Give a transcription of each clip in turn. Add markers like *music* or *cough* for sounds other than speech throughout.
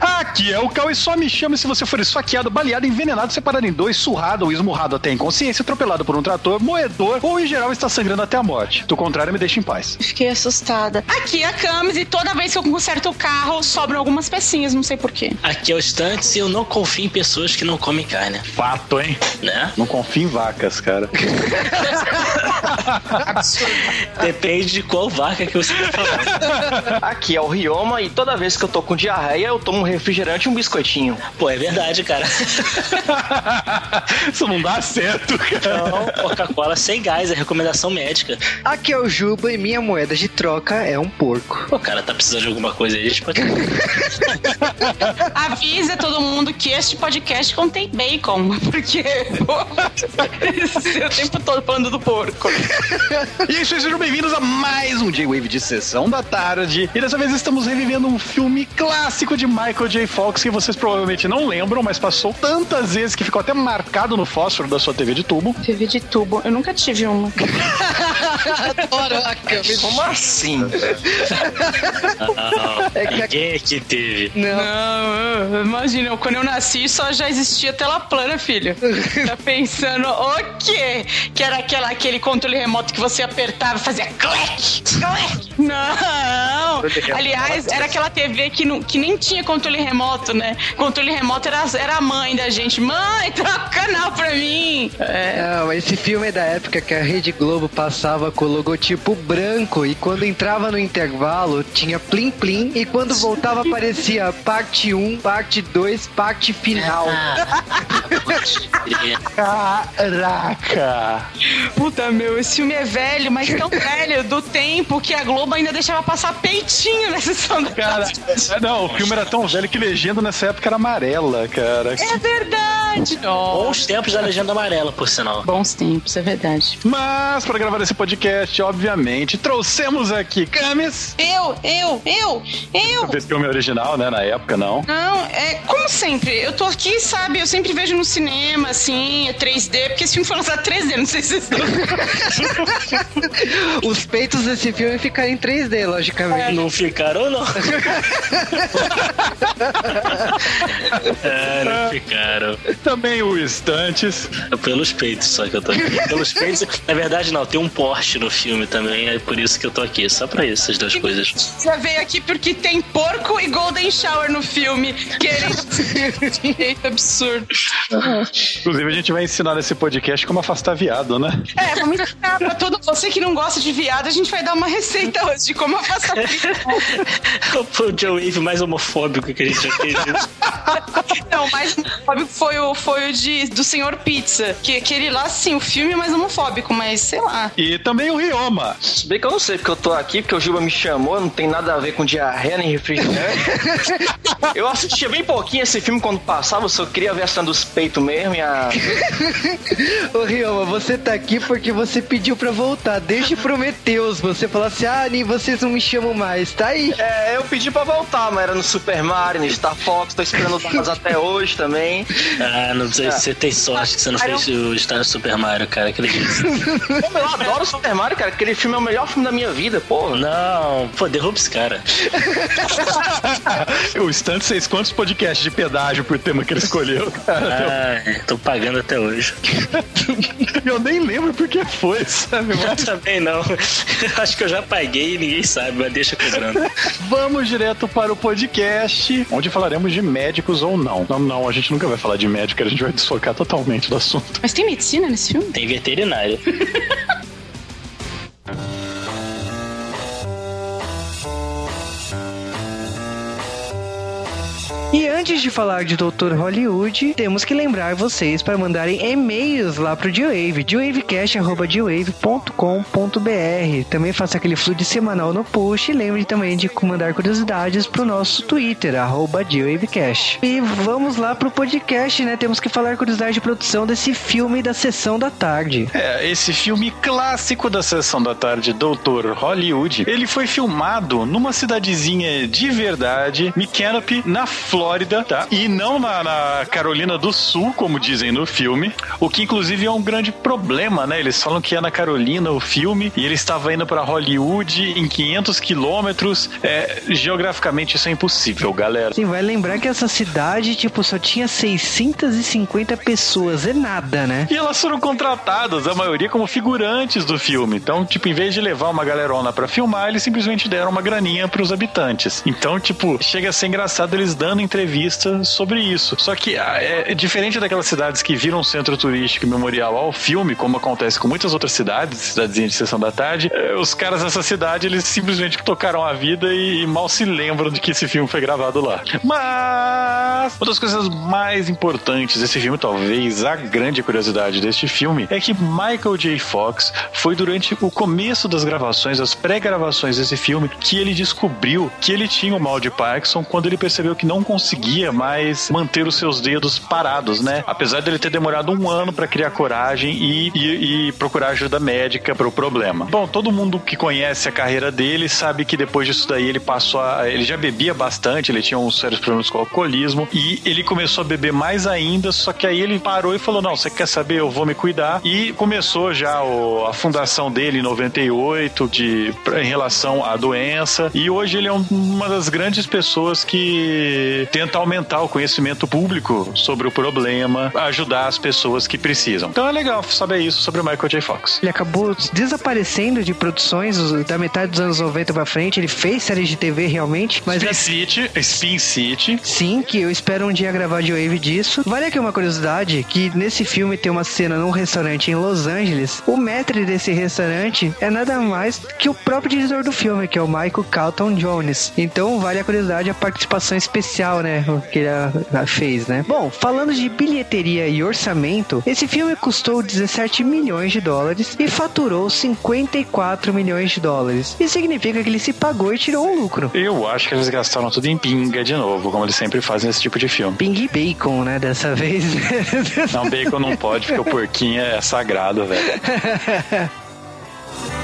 Aqui é o Cal e só me chame se você for esfaqueado, baleado, envenenado, separado em dois, surrado ou esmurrado até a inconsciência, atropelado por um trator, moedor ou em geral está sangrando até a morte. Do contrário, me deixa em paz. Fiquei assustada. Aqui é a Camis e toda vez que eu conserto o carro, sobram algumas pecinhas, não sei porquê. Aqui é o Stantes e eu não confio em pessoas que não comem carne. Fato, hein? Né? Não confio em vacas, cara. *laughs* Depende de qual vaca que você tá falando. Aqui é o Rioma e toda vez que eu tô com diarreia, eu tomo um refrigerante e um biscoitinho. Pô, é verdade, cara. *laughs* Isso não dá certo, cara. Não, Coca-Cola sem gás, é recomendação médica. Aqui é o Juba e minha moeda de troca é um porco. Pô, cara, tá precisando de alguma coisa aí, a gente pode. *laughs* Avisa todo mundo que este podcast contém bacon, *laughs* porque pô, o tempo todo falando do porco. E é isso aí, sejam bem-vindos a mais um J-Wave de sessão da tarde. E dessa vez estamos revivendo um filme clássico de Michael J. Fox que vocês provavelmente não lembram, mas passou tantas vezes que ficou até marcado no fósforo da sua TV de tubo. TV de tubo, eu nunca tive uma. *laughs* Adoro a câmera. Como assim? Não, *laughs* É que- ninguém aqui teve. Não. Não, imagina, quando eu nasci só já existia tela plana, filho. Tá pensando o quê? Que era aquela, aquele controle remoto que você apertava e fazia clec, clec. Não! Aliás, era aquela TV que, não, que nem tinha controle remoto, né? Controle remoto era, era a mãe da gente. Mãe, troca o canal pra mim! É. Não, esse filme é da época que a Rede Globo passava com o logotipo branco e quando entrava no intervalo tinha plim plim e quando voltava aparecia parte 1, parte 2, parte final. *laughs* Caraca! Puta, meu, esse filme é velho, mas tão velho do tempo que a Globo ainda deixava passar peitinho na sessão da Cara, é, não, o filme era tão velho que legenda nessa época era amarela, cara. É verdade! Oh. Bons tempos da legenda amarela, por sinal. Bons tempos, é verdade. Mas, para gravar esse podcast, obviamente, trouxemos aqui Camis. Eu, eu, eu, eu! Esse filme original, né? Na época, não. Não, é como sempre, eu tô aqui, sabe? Eu sempre vejo no cinema, assim, é 3D, porque esse filme foi lançado 3D, não sei se vocês. *laughs* Os peitos desse filme ficaram em 3D, logicamente. Não ficaram, não. *laughs* é, não ficaram. Também o Estantes. É pelos peitos só que eu tô aqui. Pelos peitos. Na verdade, não, tem um Porsche no filme também, é por isso que eu tô aqui. Só pra isso, essas duas coisas. Já veio aqui porque tem porco e Golden Shower no filme. Querendo. *laughs* Absurdo. Inclusive, a gente vai ensinar nesse podcast como afastar viado, né? É, vamos ensinar pra todo você que não gosta de viado, a gente vai dar uma receita hoje de como afastar *laughs* Foi o Joe Wave mais homofóbico que a gente já fez. *laughs* Não, mais homofóbico foi o, foi o de, do Senhor Pizza. Que aquele lá, sim, o filme é mais homofóbico, mas sei lá. E também o Rioma. Se bem que eu não sei porque eu tô aqui, porque o Juba me chamou, não tem nada a ver com diarreia nem refrigerante. *laughs* eu assistia bem pouquinho esse filme quando passava, eu só queria ver a cena dos peitos mesmo e a. Ô Rioma, você tá aqui porque você pediu pra voltar. Desde Prometeus, você falou assim: ah, nem vocês não me chamam mais. Tá aí. É, eu pedi pra voltar, mas era no Super Mario, no Star Fox, tô esperando o *laughs* até hoje também. Ah, não sei se você tem sorte que você não fez o Star Super Mario, cara. Aquele Pô, eu adoro o Super Mario, cara. Aquele filme é o melhor filme da minha vida, porra. Não, pô, derruba esse cara. *laughs* o Estantes fez quantos podcasts de pedágio por tema que ele escolheu, cara? Ah, tô pagando até hoje. Eu nem lembro porque foi, sabe? *laughs* Eu também não. *laughs* Acho que eu já paguei e ninguém sabe, mas deixa cobrando. *laughs* Vamos direto para o podcast, onde falaremos de médicos ou não. Não, não, a gente nunca vai falar de médico, a gente vai desfocar totalmente do assunto. Mas tem medicina nesse filme? Tem veterinário. Antes de falar de Dr. Hollywood, temos que lembrar vocês para mandarem e-mails lá pro D-Wave, dwavecast.com.br. Também faça aquele fluid semanal no post e lembre também de mandar curiosidades pro nosso Twitter, arroba D-Wavecast. E vamos lá pro podcast, né? Temos que falar curiosidade de produção desse filme da Sessão da Tarde. É, esse filme clássico da sessão da tarde, Doutor Hollywood, ele foi filmado numa cidadezinha de verdade, Micanopy, na Flórida, tá? E não na, na Carolina do Sul, como dizem no filme, o que inclusive é um grande problema, né? Eles falam que é na Carolina o filme e ele estava indo para Hollywood em 500 quilômetros. É, geograficamente isso é impossível, galera. Sim, vai lembrar que essa cidade, tipo, só tinha 650 pessoas, é nada, né? E elas foram contratadas, a maioria como figurantes do filme. Então, tipo, em vez de levar uma galerona para filmar, eles simplesmente deram uma graninha para os habitantes. Então, tipo, chega a ser engraçado eles dando entrevista sobre isso. Só que ah, é, diferente daquelas cidades que viram centro turístico e memorial ao filme, como acontece com muitas outras cidades, cidadezinhas de sessão da tarde, é, os caras dessa cidade, eles simplesmente tocaram a vida e mal se lembram de que esse filme foi gravado lá. Mas uma das coisas mais importantes desse filme, talvez a grande curiosidade deste filme, é que Michael J. Fox foi durante o começo das gravações, as pré-gravações desse filme, que ele descobriu que ele tinha o mal de Parkinson quando ele percebeu que não conseguia mais manter os seus dedos parados, né? Apesar dele ter demorado um ano para criar coragem e, e, e procurar ajuda médica para o problema. Bom, todo mundo que conhece a carreira dele sabe que depois disso daí ele passou a. Ele já bebia bastante, ele tinha uns sérios problemas com alcoolismo e ele começou a beber mais ainda, só que aí ele parou e falou: Não, você quer saber? Eu vou me cuidar. E começou já o, a fundação dele em 98 de, em relação à doença. E hoje ele é um, uma das grandes pessoas que tenta aumentar o conhecimento público sobre o problema, ajudar as pessoas que precisam. Então é legal saber isso sobre o Michael J. Fox. Ele acabou desaparecendo de produções da metade dos anos 90 pra frente. Ele fez séries de TV realmente, mas. Spin City, Spin City. Sim, que eu espero um dia gravar de Wave disso. Vale aqui uma curiosidade: que nesse filme tem uma cena num restaurante em Los Angeles. O maître desse restaurante é nada mais que o próprio diretor do filme, que é o Michael Calton Jones. Então vale a curiosidade a participação especial, né? Que ele fez, né? Bom, falando de bilheteria e orçamento, esse filme custou 17 milhões de dólares e faturou 54 milhões de dólares. Isso significa que ele se pagou e tirou um lucro. Eu acho que eles gastaram tudo em pinga de novo, como eles sempre fazem nesse tipo de filme. Ping e bacon, né? Dessa vez. Não, bacon não pode, porque o porquinho é sagrado, velho. *laughs*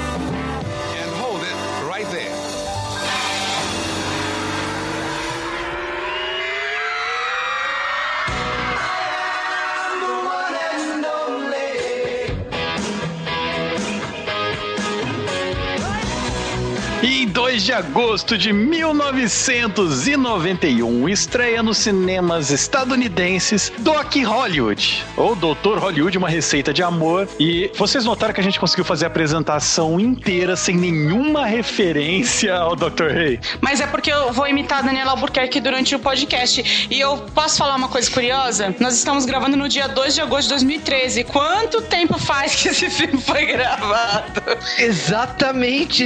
2 de agosto de 1991, estreia nos cinemas estadunidenses Doc Hollywood, ou Doutor Hollywood, uma receita de amor. E vocês notaram que a gente conseguiu fazer a apresentação inteira sem nenhuma referência ao Dr. Rey? Mas é porque eu vou imitar a Daniela Albuquerque durante o podcast. E eu posso falar uma coisa curiosa? Nós estamos gravando no dia 2 de agosto de 2013. Quanto tempo faz que esse filme foi gravado? Exatamente.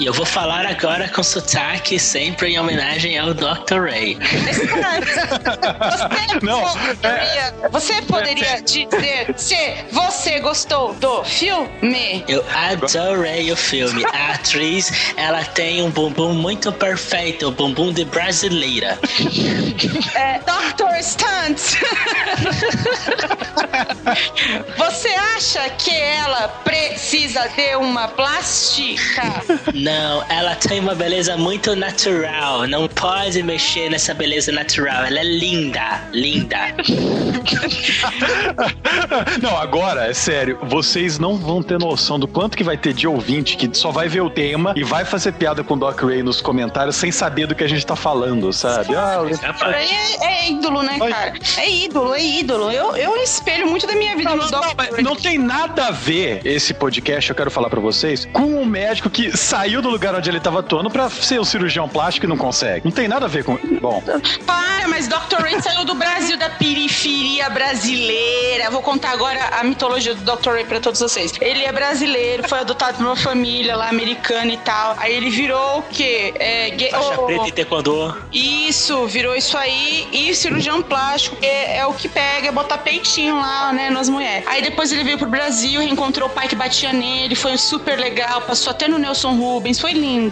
E eu vou falar agora com sotaque, sempre em homenagem ao Dr. Ray. Você *laughs* Não, poderia, você poderia dizer se você gostou do filme? Eu adorei o filme. A atriz, ela tem um bumbum muito perfeito, o bumbum de brasileira. *laughs* É, Dr. Stunt. *laughs* Você acha que ela precisa de uma plástica? Não, ela tem uma beleza muito natural. Não pode mexer nessa beleza natural. Ela é linda, linda. *laughs* Não, agora, é sério, vocês não vão ter noção do quanto que vai ter de ouvinte que só vai ver o tema e vai fazer piada com o Doc Ray nos comentários sem saber do que a gente tá falando, sabe? Ah, É, é ídolo, né, cara? É ídolo, é ídolo. Eu, eu espelho muito da minha vida Não, no não, Dr. mas não tem nada a ver esse podcast, eu quero falar pra vocês, com um médico que saiu do lugar onde ele tava atuando pra ser o cirurgião plástico e não consegue. Não tem nada a ver com. Bom, Para, mas Dr. Ray saiu do Brasil, da periferia brasileira. Vou contar agora a mitologia do Dr. Ray pra todos vocês. Ele é brasileiro, foi adotado por uma família lá americana e tal. Aí ele virou o quê? É, gay- Faixa oh, preta e taekwondo. Isso, virou isso aí. E cirurgião plástico é, é o que pega, é botar peitinho lá, né, nas mulheres. Aí depois ele veio pro Brasil, reencontrou o pai que batia nele, foi super legal, passou até no Nelson Rubens, foi lindo.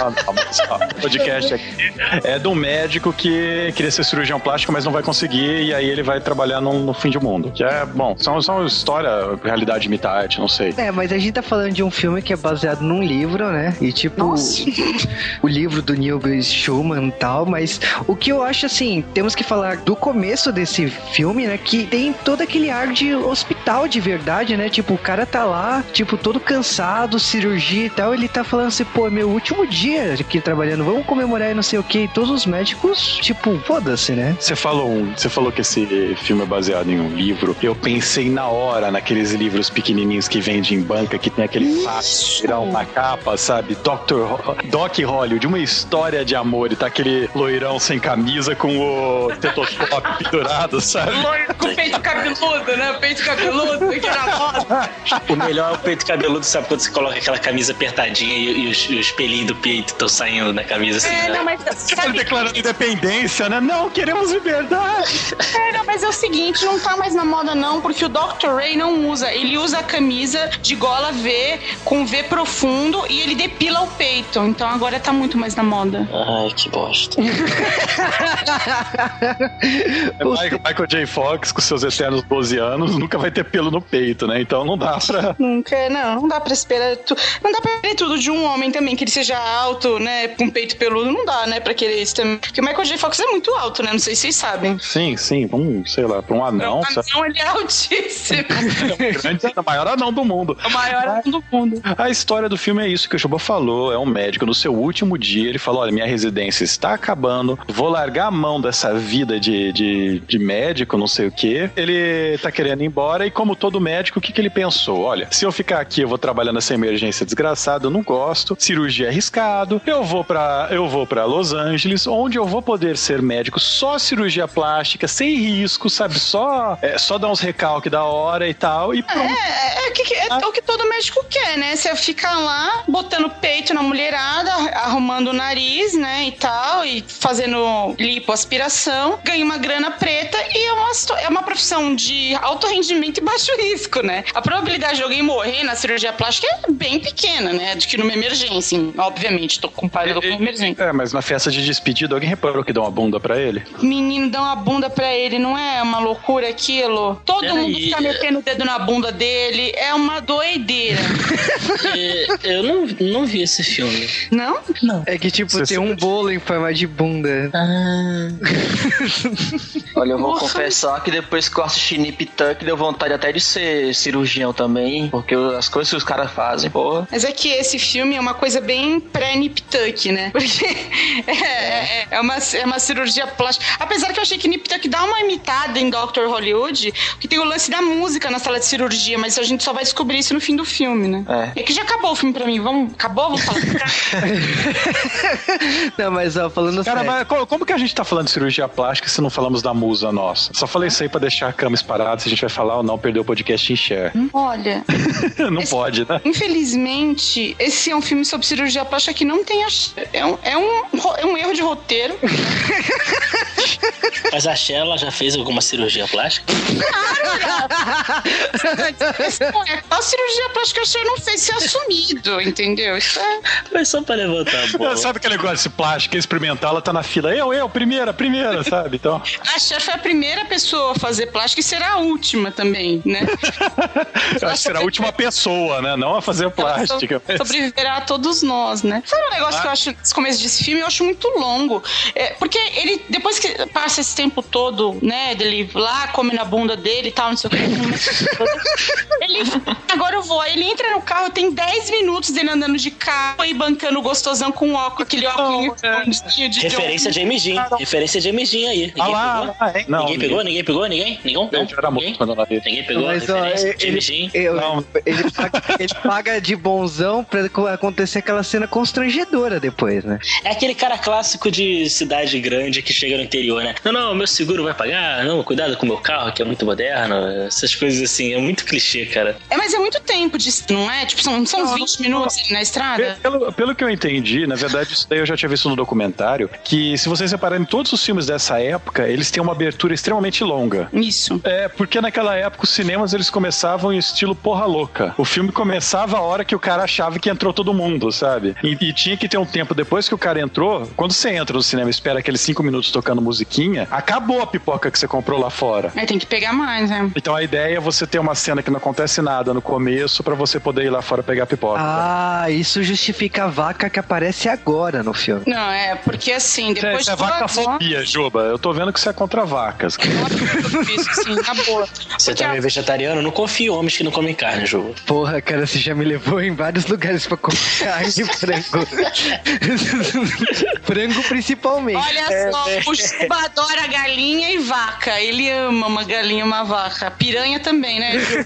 Ah, não, mas, ó, o podcast aqui é de um médico que queria ser cirurgião plástico, mas não vai conseguir, e aí ele vai trabalhar no, no fim do mundo. Que é É, bom, são, são história, realidade imita arte, não sei. É, mas a gente tá falando de um filme que é baseado num livro, né? E tipo, o livro do Neil Schumann e tal, mas o que eu acho assim, temos que falar do começo desse filme, né? Que tem todo aquele ar de hospital de verdade, né? Tipo, o cara tá lá, tipo, todo cansado, cirurgia e tal, ele tá falando assim, pô, é meu último dia aqui trabalhando, vamos comemorar e não sei o que. E todos os médicos, tipo, foda-se, né? Você falou, um- você falou que esse filme é baseado em um livro. Eu pensei na hora naqueles livros pequenininhos que vendem em banca, que tem aquele fácil virar uma capa, sabe? Dr. Ho- Doc Hollywood, uma história de amor. E tá aquele loirão sem camisa com o tetoscópio *laughs* pendurado, sabe? Loiro com peito cabeludo, né? Peito cabeludo, na moda. O melhor é o peito cabeludo, sabe? Quando você coloca aquela camisa apertadinha e, e os, os pelinhos do peito estão saindo da camisa assim. É, né? não, mas *laughs* sabe, declarando independência, né? Não, queremos liberdade. *laughs* é, não, mas é o seguinte, não tá mais na moda não, porque o Dr. Ray não usa. Ele usa a camisa de gola V, com V profundo, e ele depila o peito. Então agora tá muito mais na moda. Ai, que bosta. *laughs* É Michael, Michael J. Fox, com seus eternos 12 anos, nunca vai ter pelo no peito, né? Então não dá pra. Nunca, não, não dá pra esperar. Tu, não dá pra querer tudo de um homem também, que ele seja alto, né? Com peito peludo, não dá, né? Pra querer isso também. Porque o Michael J. Fox é muito alto, né? Não sei se vocês sabem. Sim, sim, um, sei lá, pra um anão, o sabe? anão, ele é altíssimo. *laughs* Grande, o maior anão do mundo. é o maior anão do mundo. A história do filme é isso que o Chuba falou. É um médico no seu último dia. Ele falou: Olha, minha residência está acabando. Vou largar a mão dessa vida de, de, de médico, não sei o quê. Ele tá querendo ir embora. E como todo médico, o que, que ele pensou? Olha, se eu ficar aqui, eu vou trabalhar nessa emergência desgraçada. Eu não gosto. Cirurgia é arriscado. Eu vou para eu vou para Los Angeles, onde eu vou poder ser médico só cirurgia plástica, sem risco, sabe? Só, é, só dar uns recalques da hora e tal. E pronto. É, é, o que que- é o que todo médico quer, né? Você fica lá botando peito na mulherada, arrumando o nariz, né? E tal, e fazendo lipoaspiração, ganha uma grana preta e é uma, é uma profissão de alto rendimento e baixo risco, né? A probabilidade de alguém morrer na cirurgia plástica é bem pequena, né? Do que numa emergência, obviamente. Tô comparando com uma emergência. É, mas na festa de despedida, alguém reparou que deu uma bunda pra ele? Menino, dá uma bunda pra ele, não é uma loucura aquilo? Todo Peraí. mundo fica metendo o dedo na bunda dele, é uma doideira. E eu não, não vi esse filme. Não? É que, tipo, Você tem um sabe. bolo em forma de bunda. Ah, *laughs* Olha, eu vou Nossa. confessar que depois que eu assisti Nip Tuck, deu vontade até de ser cirurgião também, porque as coisas que os caras fazem, porra. Mas é que esse filme é uma coisa bem pré-Nip Tuck, né? *laughs* Porque é, é- é uma, é uma cirurgia plástica. Apesar que eu achei que Nip Tuck dá uma imitada em Dr. Hollywood, que tem o lance da música na sala de cirurgia, mas a gente só vai descobrir isso no fim do filme, né? É. É que já acabou o filme pra mim. Vamos, acabou? Vamos falar. *laughs* Não, mas ó, falando Cara, sério. mas co- como que a gente tá falando de cirurgia plástica se não falamos da musa nossa? Só falei isso aí pra deixar a câmera parada se a gente vai falar ou não, perder o podcast em share. Olha, *laughs* não Esse- pode, né? infelizmente, esse é um filme sobre cirurgia plástica que não tem a... É um, é um, é um erro de roteiro. *laughs* mas a Shella já fez alguma cirurgia plástica? A cirurgia plástica a Cher não fez ser assumido, entendeu? Isso é... Foi só pra levantar a bola. Sabe aquele negócio de plástico, experimentar, ela tá na fila. Eu, eu, primeira, primeira, sabe? Então, A Cher foi a primeira pessoa a fazer plástica e será a última também, né? *laughs* eu acho que será a última pessoa, né? Não a fazer plástica. Ela so- sobreviverá a todos nós, né? Sabe um negócio que eu acho, nesse começo desse filme, eu acho muito longo. É, porque ele, depois que passa esse tempo todo, né, dele lá, come na bunda dele e tal, não sei o que. ele, *laughs* agora eu vou, aí ele entra no carro, tem 10 minutos dele andando de carro e bancando gostosão com óculos, aquele óculos escondidinho de Referência. James Jean. Referência James Jean aí. Ninguém Ah lá, pegou? ah? Não, ninguém pegou? Ninguém pegou? Ninguém? Ninguém? Não? Ninguém? Ninguém pegou Mas, ó, ele, Jean? eu- Não. ele, paga, ele paga de bonzão pra co- acontecer aquela cena constrangedora depois, né? É aquele cara clássico de cidade grande que chega no interior, né? Não, não, meu seguro vai pagar. Não, cuidado com o meu carro, que é muito moderno. Essas coisas assim, é muito clichê, cara. É, mas é muito tempo de não é? Tipo, são, são uns 20 minutos ali na estrada. Pelo, pelo que eu entendi, na verdade, isso daí eu já tinha visto no documentário, que se vocês repararem, todos os filmes dessa época, eles têm uma abertura extremamente longa. Isso. É, porque naquela época os cinemas eles começavam em estilo porra louca. O filme começava a hora que o cara achava que entrou todo mundo, sabe? E, e tinha que ter um tempo depois que o cara entrou. Quando você entra no cinema e espera aqueles cinco minutos tocando musiquinha, acabou a pipoca que você comprou lá fora. Aí tem que pegar mais, né? Então a ideia é você ter uma cena que não acontece nada no começo pra você poder ir lá fora pegar a pipoca. Ah, isso justifica a vaca que aparece agora no filme. Não, é, porque assim, é, depois isso é de duas vacafobia, Juba. Eu tô vendo que você é contra vacas. isso, assim, na boa. Você Porque também é vegetariano? Não confio em homens que não comem carne, Ju. Porra, cara, você já me levou em vários *laughs* lugares pra comer carne e frango. *laughs* frango principalmente. Olha só, o Juba adora galinha e vaca. Ele ama uma galinha e uma vaca. Piranha também, né? Ju?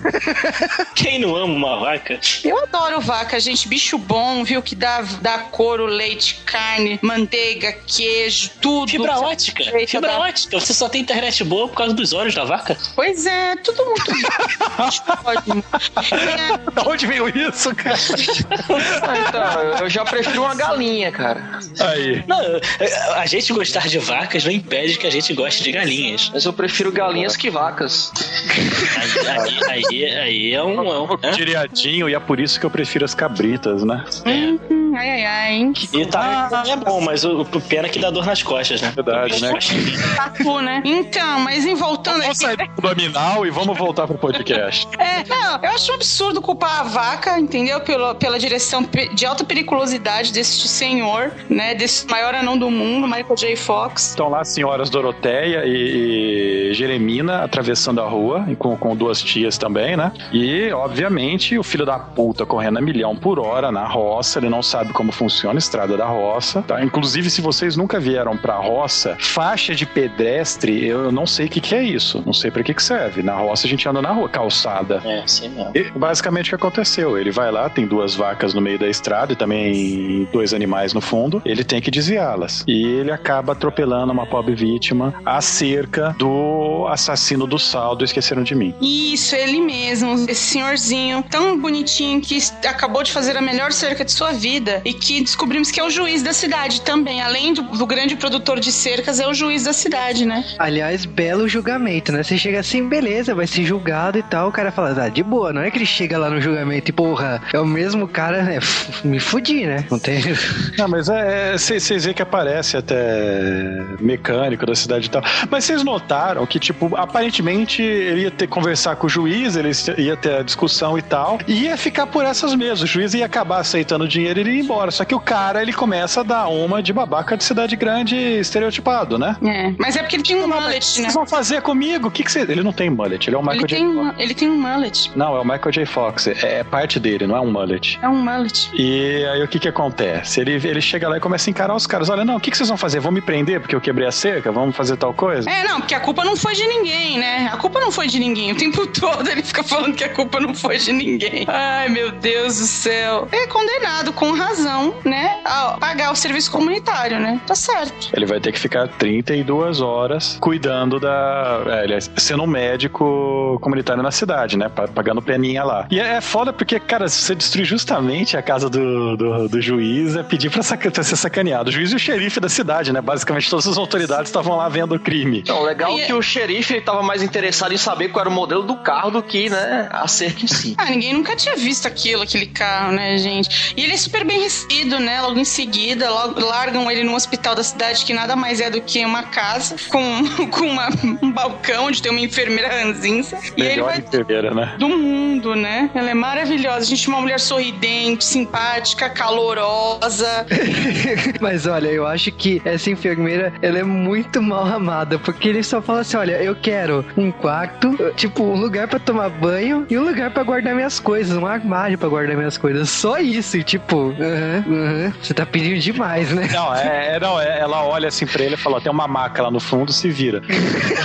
Quem não ama uma vaca? Eu adoro vaca, gente. Bicho bom, viu? Que dá, dá couro, leite, carne, manteiga, queijo, tudo. Fibra ótica. Fibra da- ótica. Você só tem internet boa por causa dos olhos da vaca. Pois é, tudo muito *laughs* ótimo. É, da onde veio isso, cara? *laughs* Então, eu- já prefiro uma galinha, cara. Aí. Não, a gente gostar de vacas não impede que a gente goste de galinhas. Mas eu prefiro galinhas que vacas. Aí, aí, aí, aí é um. É um né? Diriadinho, e é por isso que eu prefiro as cabritas, né? hum, ai, ai, ai. E tá, é bom, mas o, o pena é que dá dor nas costas, né? Verdade, né? Tatu, né? Então, mas em voltando Vamos sair do abdominal e vamos voltar pro podcast. É, não, eu acho um absurdo culpar a vaca, entendeu? Pela, pela direção de alta periculosidade deste senhor, né? Desse maior anão do mundo, Michael J. Fox. Estão lá as senhoras Doroteia e, e Jeremina atravessando a rua, e com, com duas tias também, né? E, obviamente, o filho da puta correndo a milhão por hora na roça, ele não sabe como funciona a estrada da roça, tá? Inclusive, se vocês nunca vieram pra roça, faixa de pedestre, eu não sei o que, que é isso, não sei pra que, que serve. Na roça a gente anda na rua, calçada. É, sim mesmo. E, basicamente o que aconteceu? Ele vai lá, tem duas vacas no meio da estrada e também dois animais no fundo. Ele tem que desviá-las. E ele acaba atropelando uma pobre vítima acerca do assassino do saldo Esqueceram de Mim. Isso, ele mesmo, esse senhorzinho tão bonitinho que acabou de fazer a melhor cerca de sua vida e que descobrimos que é o juiz da cidade também. Além do, do grande produtor de cercas, é o juiz da cidade, né? Aliás, belo julgamento, né? Você chega assim, beleza, vai ser julgado e tal. O cara fala, ah, de boa, não é que ele chega lá no julgamento e, porra, é o mesmo cara, né? Me fudi, né? Não tem. Não, mas é. Vocês veem que aparece até mecânico da cidade e tal. Mas vocês notaram que, tipo, aparentemente ele ia ter que conversar com o juiz, ele ia ter a discussão e tal, e ia ficar por essas mesas. O juiz ia acabar aceitando o dinheiro e ele ia embora. Só que o cara, ele começa a dar uma de babaca de cidade grande estereotipado, né? É, mas é porque ele tem um O que mullet, né? vocês vão fazer comigo? O que, que você. Ele não tem mullet, ele é o Michael Ele J. tem, Fox. um, ele tem um mullet. Não, é o Michael J. Fox. É parte dele, não é um mullet. É um mullet. E aí o que que acontece? Ele, ele chega lá e começa a encarar os caras. Olha, não, o que, que vocês vão fazer? Vão me prender porque eu quebrei a cerca? Vamos fazer tal coisa? É, não, porque a culpa não foi de ninguém, né? A culpa não foi de ninguém. O tempo *laughs* todo ele fica falando que a culpa não foi de ninguém. Ai, meu Deus do céu. É condenado, com razão, né? A pagar o serviço comunitário, né? Tá certo. Ele vai ter que ficar 32 horas cuidando da. É, aliás, sendo um médico comunitário na cidade, né? Pa- Pagando peninha lá. E é, é foda porque, cara, se você destruir justamente a casa do, do, do juiz, é pedir pra, saca- pra ser sacaneado. O juiz e o xerife da cidade, né? Basicamente todas as autoridades estavam lá vendo o crime. Então, legal E- que o xerife ele tava mais interessado em saber qual era o modelo do carro do que, né, a cerca em si. Ah, ninguém nunca tinha visto aquilo, aquele carro, né, gente? E ele é super bem recebido, né? Logo em seguida, logo, largam ele no hospital da cidade, que nada mais é do que uma casa com, *laughs* com uma- um balcão onde tem uma enfermeira ranzinza. E ele Melhor vai enfermeira, né? do mundo, né? Ela é maravilhosa. A gente é uma mulher sorridente, simpática, calorosa. *laughs* Mas olha, eu acho que essa enfermeira, ela é muito mal amada, porque ele só fala assim, olha, eu quero um quarto, tipo, um lugar pra tomar banho e um lugar pra guardar minhas coisas, um armário pra guardar minhas coisas. Só isso, e tipo, aham, aham, você tá pedindo demais, né? Não, é, é- não, é- ela olha assim pra ele e fala: ó, tem uma maca lá no fundo, se vira.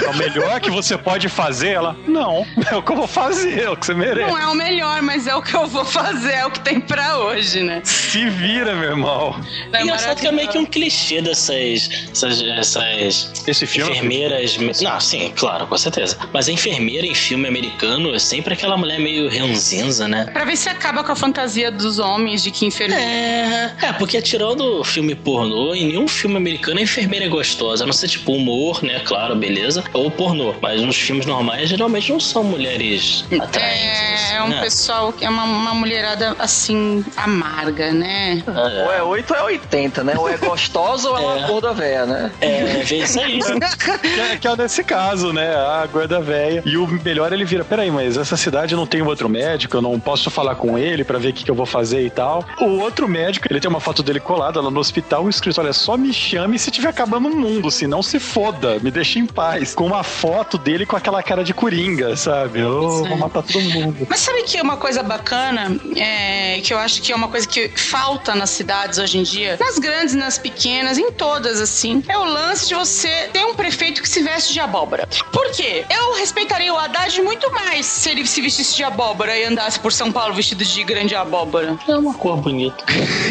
É o melhor que você pode fazer? Ela, não, *laughs* é o que eu vou fazer, é o que você merece. Não é o melhor, mas é o que eu vou fazer, é o que tem pra hoje, né? Se vira, meu irmão. É Engraçado que é meio que um clichê dessas essas, essas Esse filme. enfermeiras. Não, sim, claro, com certeza. Mas a enfermeira em filme americano é sempre aquela mulher meio ranzinza, né? Pra ver se acaba com a fantasia dos homens de que enfermeira. É, é, porque tirando o filme pornô, em nenhum filme americano a enfermeira é gostosa. A não ser tipo humor, né? Claro, beleza. Ou pornô. Mas nos filmes normais geralmente não são mulheres atraentes. É, assim, é um né? pessoal que é uma, uma mulherada assim, amarga, né? Ou é 8 ou é 80, né? Ou é gostosa ou é uma É. gorda véia, né? É, vê isso aí. que, é, que é nesse caso, né? A gorda velha. E o melhor ele vira: peraí, mas essa cidade não tem outro médico, eu não posso falar com ele pra ver o que, que eu vou fazer e tal. O outro médico, ele tem uma foto dele colada lá no hospital, escrito: olha, só me chame se tiver acabando o mundo, senão se foda, me deixe em paz. Com uma foto dele com aquela cara de coringa, sabe? Eu vou matar todo mundo. Mas sabe que uma coisa bacana, é, que eu acho que é uma coisa que falta nas cidades hoje em dia, nas grandes, nas pequenas, em todas, assim, é o lance de você ter um prefeito que se veste de abóbora. Por quê? Eu respeitaria o Haddad muito mais se ele se vestisse de abóbora e andasse por São Paulo vestido de grande abóbora. É uma cor bonita.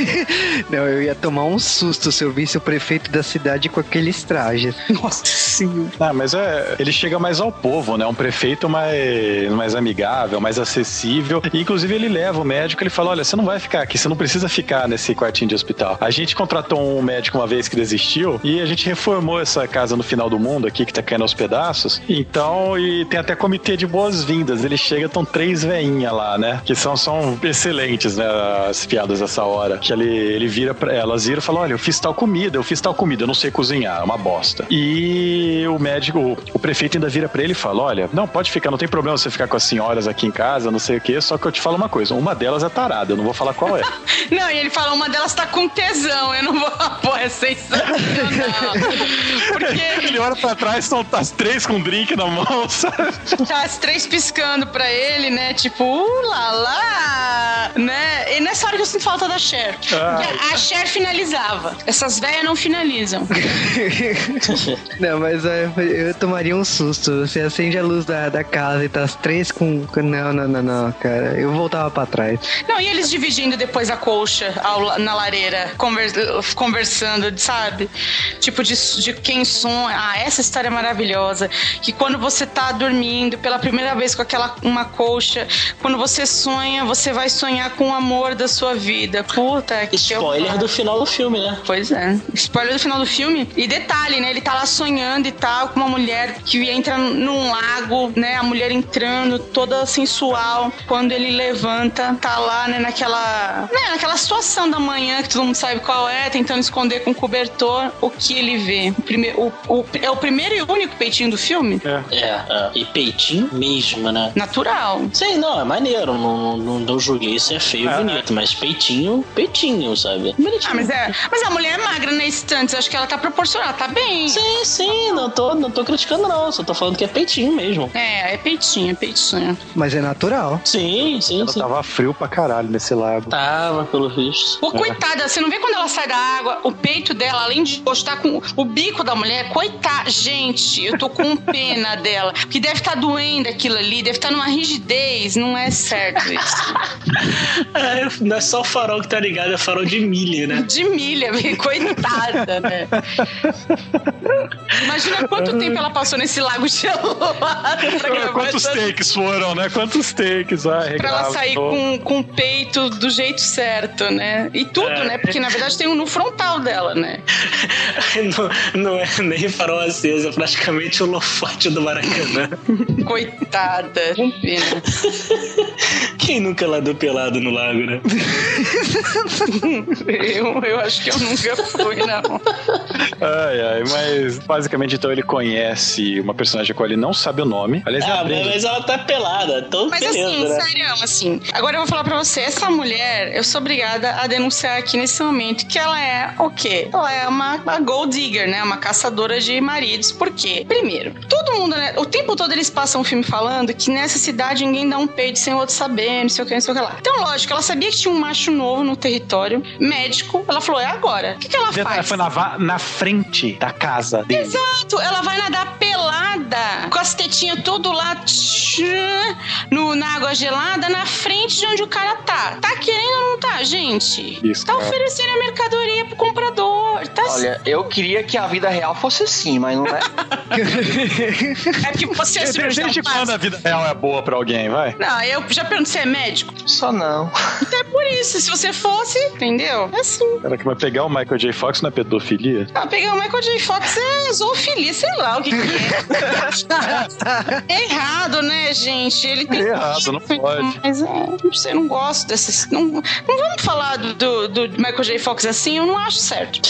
*laughs* Não, eu ia tomar um susto se eu visse o prefeito da cidade com aqueles trajes. Nossa sim. Ah, mas é, ele chega mais ao povo, né? Um prefeito mais, mais amigável, mais acessível. E, inclusive, ele leva o médico, ele fala: olha, você não vai ficar aqui, você não precisa ficar nesse quartinho de hospital. A gente contratou um médico uma vez que desistiu e a gente reformou essa casa no final do mundo aqui, que tá caindo aos pedaços. Então, e tem até comitê de boas-vindas. Ele chega, estão três veinhas lá, né? Que são, são excelentes, né? As piadas dessa hora. Que ele, ele vira pra elas, viram e fala: olha, eu fiz tal comida, eu fiz tal comida, eu não sei cozinhar, é uma bosta. E o médico, o, o prefeito ainda vira pra ele e fala: olha, não, pode ficar, não tem problema você ficar com as senhoras aqui em casa, não sei o quê, só que eu te falo uma coisa: uma delas é tarada, eu não vou falar qual é. *laughs* Não, e ele fala, uma delas tá com tesão, eu não vou. Pô, é sensacional. Porque *laughs* ele olha pra trás, estão as três com um drink na mão, *laughs* sabe? tá as três piscando pra ele, né? Tipo, uh, lá, lá, né? E nessa hora que eu sinto falta da Cher. Ah. A Cher finalizava. Essas velhas não finalizam. Não, mas é, eu tomaria um susto. Você acende a luz da, da casa e tá as três com. com- Não, não, não, não, cara. Eu voltava pra trás. Não, e eles dividindo depois a colcha ao- na lareira, conver- conversando, sabe? Tipo, de, de quem sonha. Ah, essa história é maravilhosa. Que quando você tá dormindo pela primeira vez com aquela uma colcha, quando você sonha, você vai sonhar com o amor da sua vida. Puta, que Spoiler horror. do final do filme, né? Pois é. Spoiler do final do filme. E detalhe, né? Ele tá lá sonhando e tal, com uma mulher que entra num lago, né? A mulher entrando, toda sensual. Quando ele levanta, tá lá, né? Naquela. Né, naquela situação da manhã que todo mundo sabe qual é, tentando esconder com cobertor o que ele vê. O primeiro, o, o- é o primeiro e único peitinho do filme? É, é. E peitinho mesmo, né? Natural. Sei, não, é maneiro. Não, não, não julguei se é feio ou bonito, mas peitinho, peitinho, sabe? Bonitinho. Ah, mas é. Mas a mulher é magra na estante, acho que ela tá proporcional, tá bem. Sim, sim, não tô, não tô criticando, não. Só tô falando que é peitinho mesmo. É, é peitinho, é peitinho. Mas é natural. Sim, sim, Ela sim. tava frio pra caralho nesse lago. Tava, pelo visto. Pô, coitada, você não vê quando ela sai da água, o peito dela, além de encostar com o bico da mulher, coitada. Gente, eu tô com pena *laughs* dela. Porque deve estar doendo aquilo ali, deve estar numa rigidez, não é certo isso. *laughs* É, não é só o farol que tá ligado, é farol de milha, né? De milha, coitada, né? Imagina quanto tempo ela passou nesse lago gelado *laughs* Quantos takes foram, né? Quantos takes? Ah, Pra ela sair com, com o peito do jeito certo, né? E tudo, É. né? Porque na verdade tem um no frontal dela, né? *laughs* Não, não é nem farol aceso, é praticamente o holofote do Maracanã. *laughs* Coitada. Pena. *laughs* Quem nunca ladou pelado no lago, né? Eu, eu acho que eu nunca fui, não. Ai, ai, mas basicamente então ele conhece uma personagem com ele não sabe o nome. Aliás, Ah, mas ela tá pelada, então Mas beleza, assim, né? sério, assim. Agora eu vou falar pra você, essa mulher, eu sou obrigada a denunciar aqui nesse momento que ela é o quê? Ela é uma, uma gold digger, né? Uma caçadora de maridos. Por quê? Primeiro, todo mundo, né? O tempo todo eles passam o filme falando que nessa cidade ninguém dá um peito sem o outro saber, não sei o que, não sei o que lá. Então, lógico, ela sabia que tinha um macho novo no território, médico. Ela falou, é agora. O que, que ela faz? Foi na, na frente da casa dele. Exato, ela vai nadar pelada, as tetinhas todo lá no, na água gelada, na frente de onde o cara tá. Tá querendo ou não tá, gente? Isso, tá cara. oferecendo a mercadoria pro comprador. Tá Olha, eu queria que a vida real fosse assim, mas não é. *laughs* *laughs* É que você é cirurgião Desde quando a plástico. vida real é boa pra alguém, vai? Não, eu já pergunto se é médico. Só não. Então é por isso. Se você fosse, entendeu? É assim. Cara, que vai pegar o Michael J. Fox na pedofilia? Ah, pegar o Michael J. Fox é zoofilia, sei lá o que, que é. *laughs* É errado, né, gente? Ele tem É errado, não pode. Mas é, não sei, eu não gosto desses. Não, não vamos falar do, do, Michael J. Fox assim, eu não acho certo.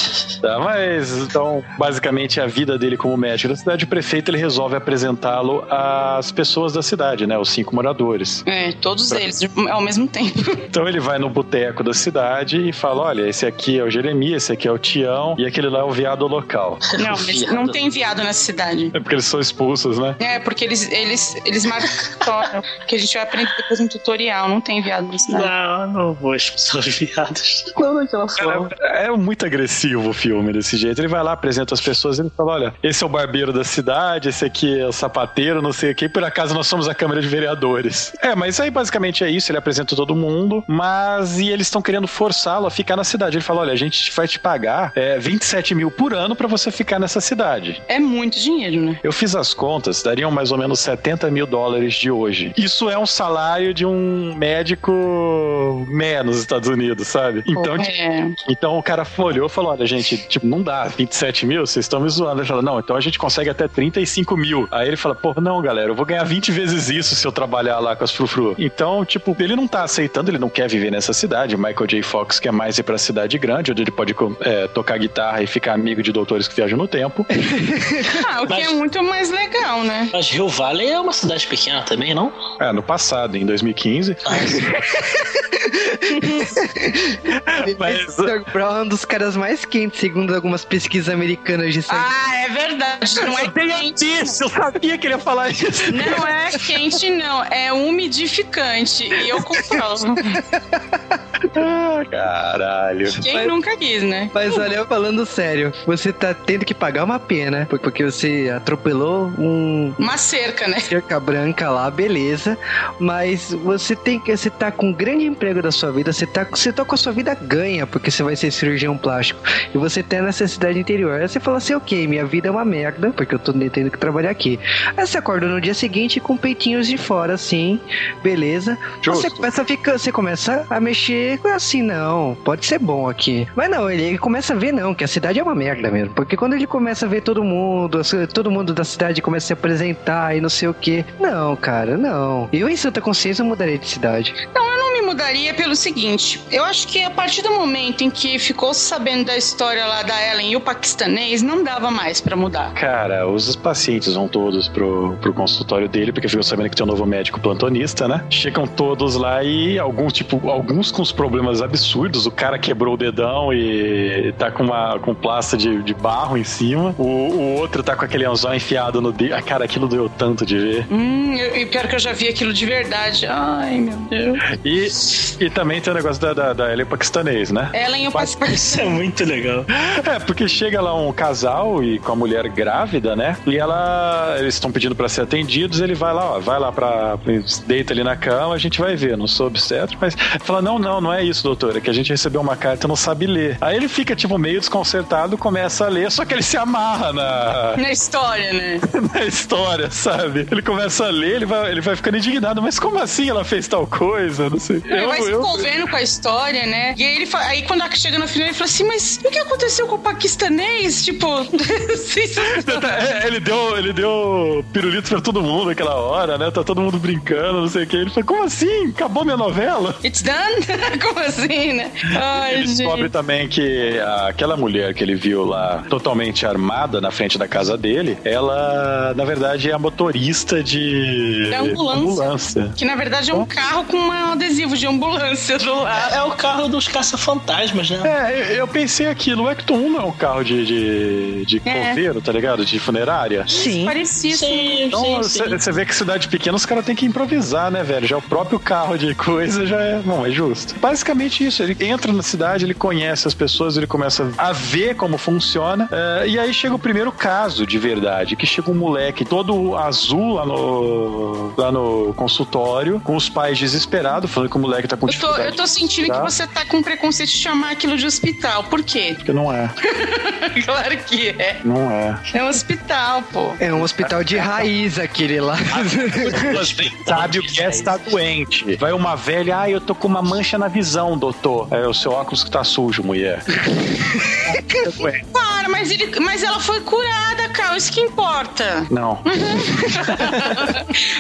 Tá, mas então, basicamente, a vida dele como médico da cidade, o prefeito ele resolve apresentá-lo às pessoas da cidade, né? Os cinco moradores. É, todos eles ao mesmo tempo. Então ele vai no boteco da cidade e fala: olha, esse aqui é o Jeremias, esse aqui é o Tião e aquele lá é o viado local. Não, mas não tem viado nessa cidade. É porque eles são expulsos, né? É, porque eles, eles, eles marcam que a gente vai aprender depois no tutorial. Não tem viado nessa cidade. Não, não vou expulsar os viados. Não daquela forma. É, é muito agressivo o filme desse jeito. Ele vai lá, apresenta as pessoas e ele fala: olha, esse é o barbeiro da cidade, esse aqui é o sapateiro, não sei o que. Por acaso nós somos a Câmara de Vereadores. É, mas aí basicamente é isso. Ele apresenta todo mundo, mas e eles estão querendo forçá-lo a ficar na cidade. Ele fala: olha, a gente vai te pagar é, 27 mil por ano pra você ficar nessa cidade. É muito dinheiro, né? Eu fiz as contas, dariam mais ou menos 70 mil dólares de hoje. Isso é um salário de um médico menos nos Estados Unidos, sabe? Então, tipo, É. então o cara olhou e falou: olha, gente, tipo, não dá, 27 mil, vocês estão me zoando. Ele falou: não, então a gente consegue até 35 mil. Aí ele fala: pô, não, galera, eu vou ganhar 20 vezes isso se eu trabalhar lá com as frufru. Então, tipo, ele não tá aceitando, ele não quer viver nessa cidade. Michael J. Fox quer mais ir pra cidade grande, onde ele pode é, tocar guitarra e ficar amigo de doutores que viajam no tempo. *laughs* Ah, o que Mas- é muito mais legal, né? Mas Rio Valley é uma cidade pequena também, não? É, no passado, em 2015. *laughs* Mas- Doug Brown é um dos caras mais quentes, segundo algumas pesquisas americanas de sangue. Ah, é verdade. Não é quente. Isso, eu sabia que ele ia falar isso. Não é quente, não. É umidificante. E eu comprovo. Ah, caralho. Quem nunca quis, né? Mas olha, falando sério, você tá tendo que pagar uma pena, por- porque você atropelou um Uma cerca, né? cerca branca lá, beleza. Mas você tem que. Você tá com um grande emprego da sua vida, você tá, você tá com a sua vida ganha, porque você vai ser cirurgião plástico. E você tá nessa cidade interior. Aí você fala assim, ok, minha vida é uma merda, porque eu tô tendo que trabalhar aqui. Aí você acorda no dia seguinte com peitinhos de fora, assim, beleza. Você Justo. começa a ficar, você começa a mexer com assim, não, pode ser bom aqui. Mas não, ele, ele começa a ver não, que a cidade é uma merda mesmo. Porque quando ele começa a ver todo mundo, todo mundo da cidade começa a se apresentar e não sei o que. Não, cara, não. Eu em Santa Consciência mudaria de cidade. Não, eu não mudaria pelo seguinte. Eu acho que a partir do momento em que ficou sabendo da história lá da Ellen e o paquistanês, não dava mais pra mudar. Cara, os pacientes vão todos pro, pro consultório dele, porque ficam sabendo que tem um novo médico plantonista, né? Chegam todos lá e alguns, tipo, alguns com os problemas absurdos. O cara quebrou o dedão e tá com uma com plasta de, de barro em cima. O, o outro tá com aquele anzol enfiado no dedo. Ah, cara, aquilo doeu tanto de ver. Hum, eu- e pior que eu já vi aquilo de verdade. Ai, meu Deus. E, e também tem o negócio da, da, da Ellen paquistanês, né? Ellen e o paquistanês. Isso é muito legal. É, porque chega lá um casal e com a mulher grávida, né? E ela. Eles estão pedindo pra ser atendidos, ele vai lá, ó, vai lá pra. deita ali na cama, a gente vai ver. Não sou obstetra, mas fala: não, não, não é isso, doutora, que a gente recebeu uma carta e não sabe ler. Aí ele fica, tipo, meio desconcertado, começa a ler, só que ele se amarra na, *laughs* Na história, né? *laughs* na história, sabe? Ele começa a ler, ele vai, ele vai ficando indignado, mas como assim ela fez tal coisa? Não sei. Ele vai se envolvendo com a história, né? E aí, ele fa- aí quando chega no final, ele fala assim: Mas o que aconteceu com o paquistanês? Tipo, *laughs* assim, É, ele deu, ele deu pirulito pra todo mundo naquela hora, né? Tá todo mundo brincando, não sei o que. Ele falou, como assim? Acabou minha novela? it's done? *laughs* Como assim, né? Ai, Ele descobre gente. também que aquela mulher que ele viu lá, totalmente armada na frente da casa dele, ela, na verdade, é a motorista de Da ambulância. ambulância. Que na verdade é um carro com um adesivo de ambulância do lado. É o carro dos caça-fantasmas, né? É, eu- eu pensei aquilo, o Ecto 1 não é um carro de, de, de É. coveiro, tá ligado? De funerária. Sim. Parecia assim. Sim, Então, você vê que cidade pequena os caras têm que improvisar, né, velho? Já o próprio carro de coisa já é. Bom, é justo. Basicamente isso. Ele entra na cidade, ele conhece as pessoas, ele começa a ver como funciona. é, e aí chega o primeiro caso de verdade: que chega um moleque todo azul lá no, lá no consultório, com os pais desesperados, falando que o moleque tá com Eu tô, dificuldade. eu tô sentindo Tá. que você tá com preconceito de chamar aquilo de hospital. Por quê? Porque não é. *laughs* claro que é. Não é. É um hospital, pô. É um hospital de raiz aquele lá. *laughs* Sabe o que é estar doente. Vai uma velha, ah, eu tô com uma mancha na visão, doutor. É o seu óculos que tá sujo, mulher. *laughs* Para, mas, ele, mas ela foi curada, cara. Isso que importa. Não.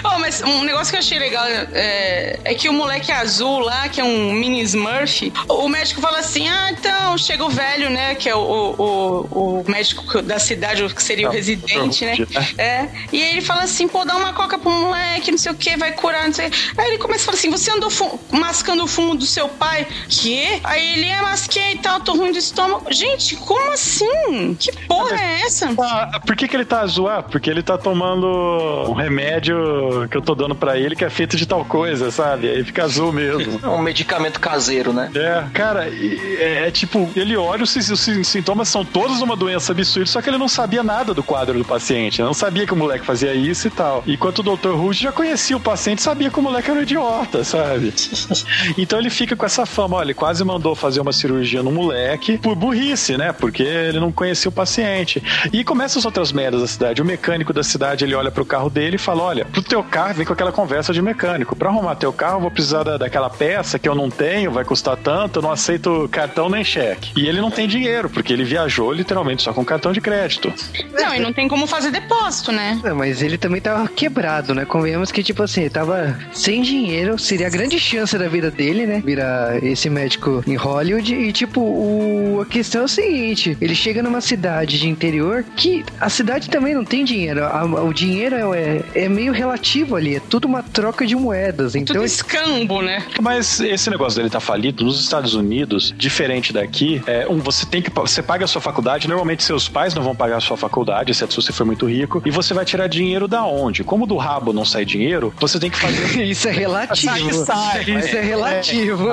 oh, mas um negócio que eu achei legal é, é que o moleque azul lá, que é um mini Smurf, o médico fala assim: ah, então chega o velho, né? Que é o, o, o médico da cidade, que seria o residente, né? É. E ele fala assim: pô, dá uma coca pro moleque, não sei o que, vai curar, não sei. Aí ele começa a falar assim: você andou mascando o fumo do seu pai? Que? Aí ele é masquei e tal, tô ruim de estômago. Gente, como assim? Que porra é essa? Ah, por que, que ele tá azul? Ah, porque ele tá tomando um remédio que eu tô dando pra ele que é feito de tal coisa, sabe? Aí fica azul mesmo. É um medicamento caseiro, né? É, cara, é, é tipo, ele olha, os, os sintomas são todos uma doença absurda, só que ele não sabia nada do quadro do paciente, né? não sabia que o moleque fazia isso e tal. Enquanto o Dr. Ruth já conhecia o paciente, sabia que o moleque era um idiota, sabe? *laughs* Então ele fica com essa fama, olha, ele quase mandou fazer uma cirurgia no moleque por burrice, né? Porque ele não conhecia o paciente. E começa as outras merdas da cidade. O mecânico da cidade, ele olha pro carro dele e fala, olha, pro teu carro, vem com aquela conversa de mecânico. Pra arrumar teu carro, eu vou precisar da, daquela peça que eu não tenho, vai custar tanto, eu não aceito cartão nem cheque. E ele não tem dinheiro, porque ele viajou literalmente só com cartão de crédito. Não, e não tem como fazer depósito, né? Não, mas ele também tava quebrado, né? Convenhamos que, tipo assim, ele tava sem dinheiro, seria a grande chance da vida dele, né? Virar esse médico em Hollywood. E, tipo, o... a questão é o seguinte: ele chega numa cidade de interior que a cidade também não tem dinheiro. A- o dinheiro é, é meio relativo ali, é tudo uma troca de moedas. Então, Tudo escambo, né? Mas esse negócio dele tá falido nos Estados Unidos, diferente daqui, é um você tem que você paga a sua faculdade, normalmente seus pais não vão pagar a sua faculdade, exceto se você for muito rico, e você vai tirar dinheiro da onde? Como do rabo não sai dinheiro, você tem que fazer *laughs* isso é relativo. Sai, sai. Isso é relativo.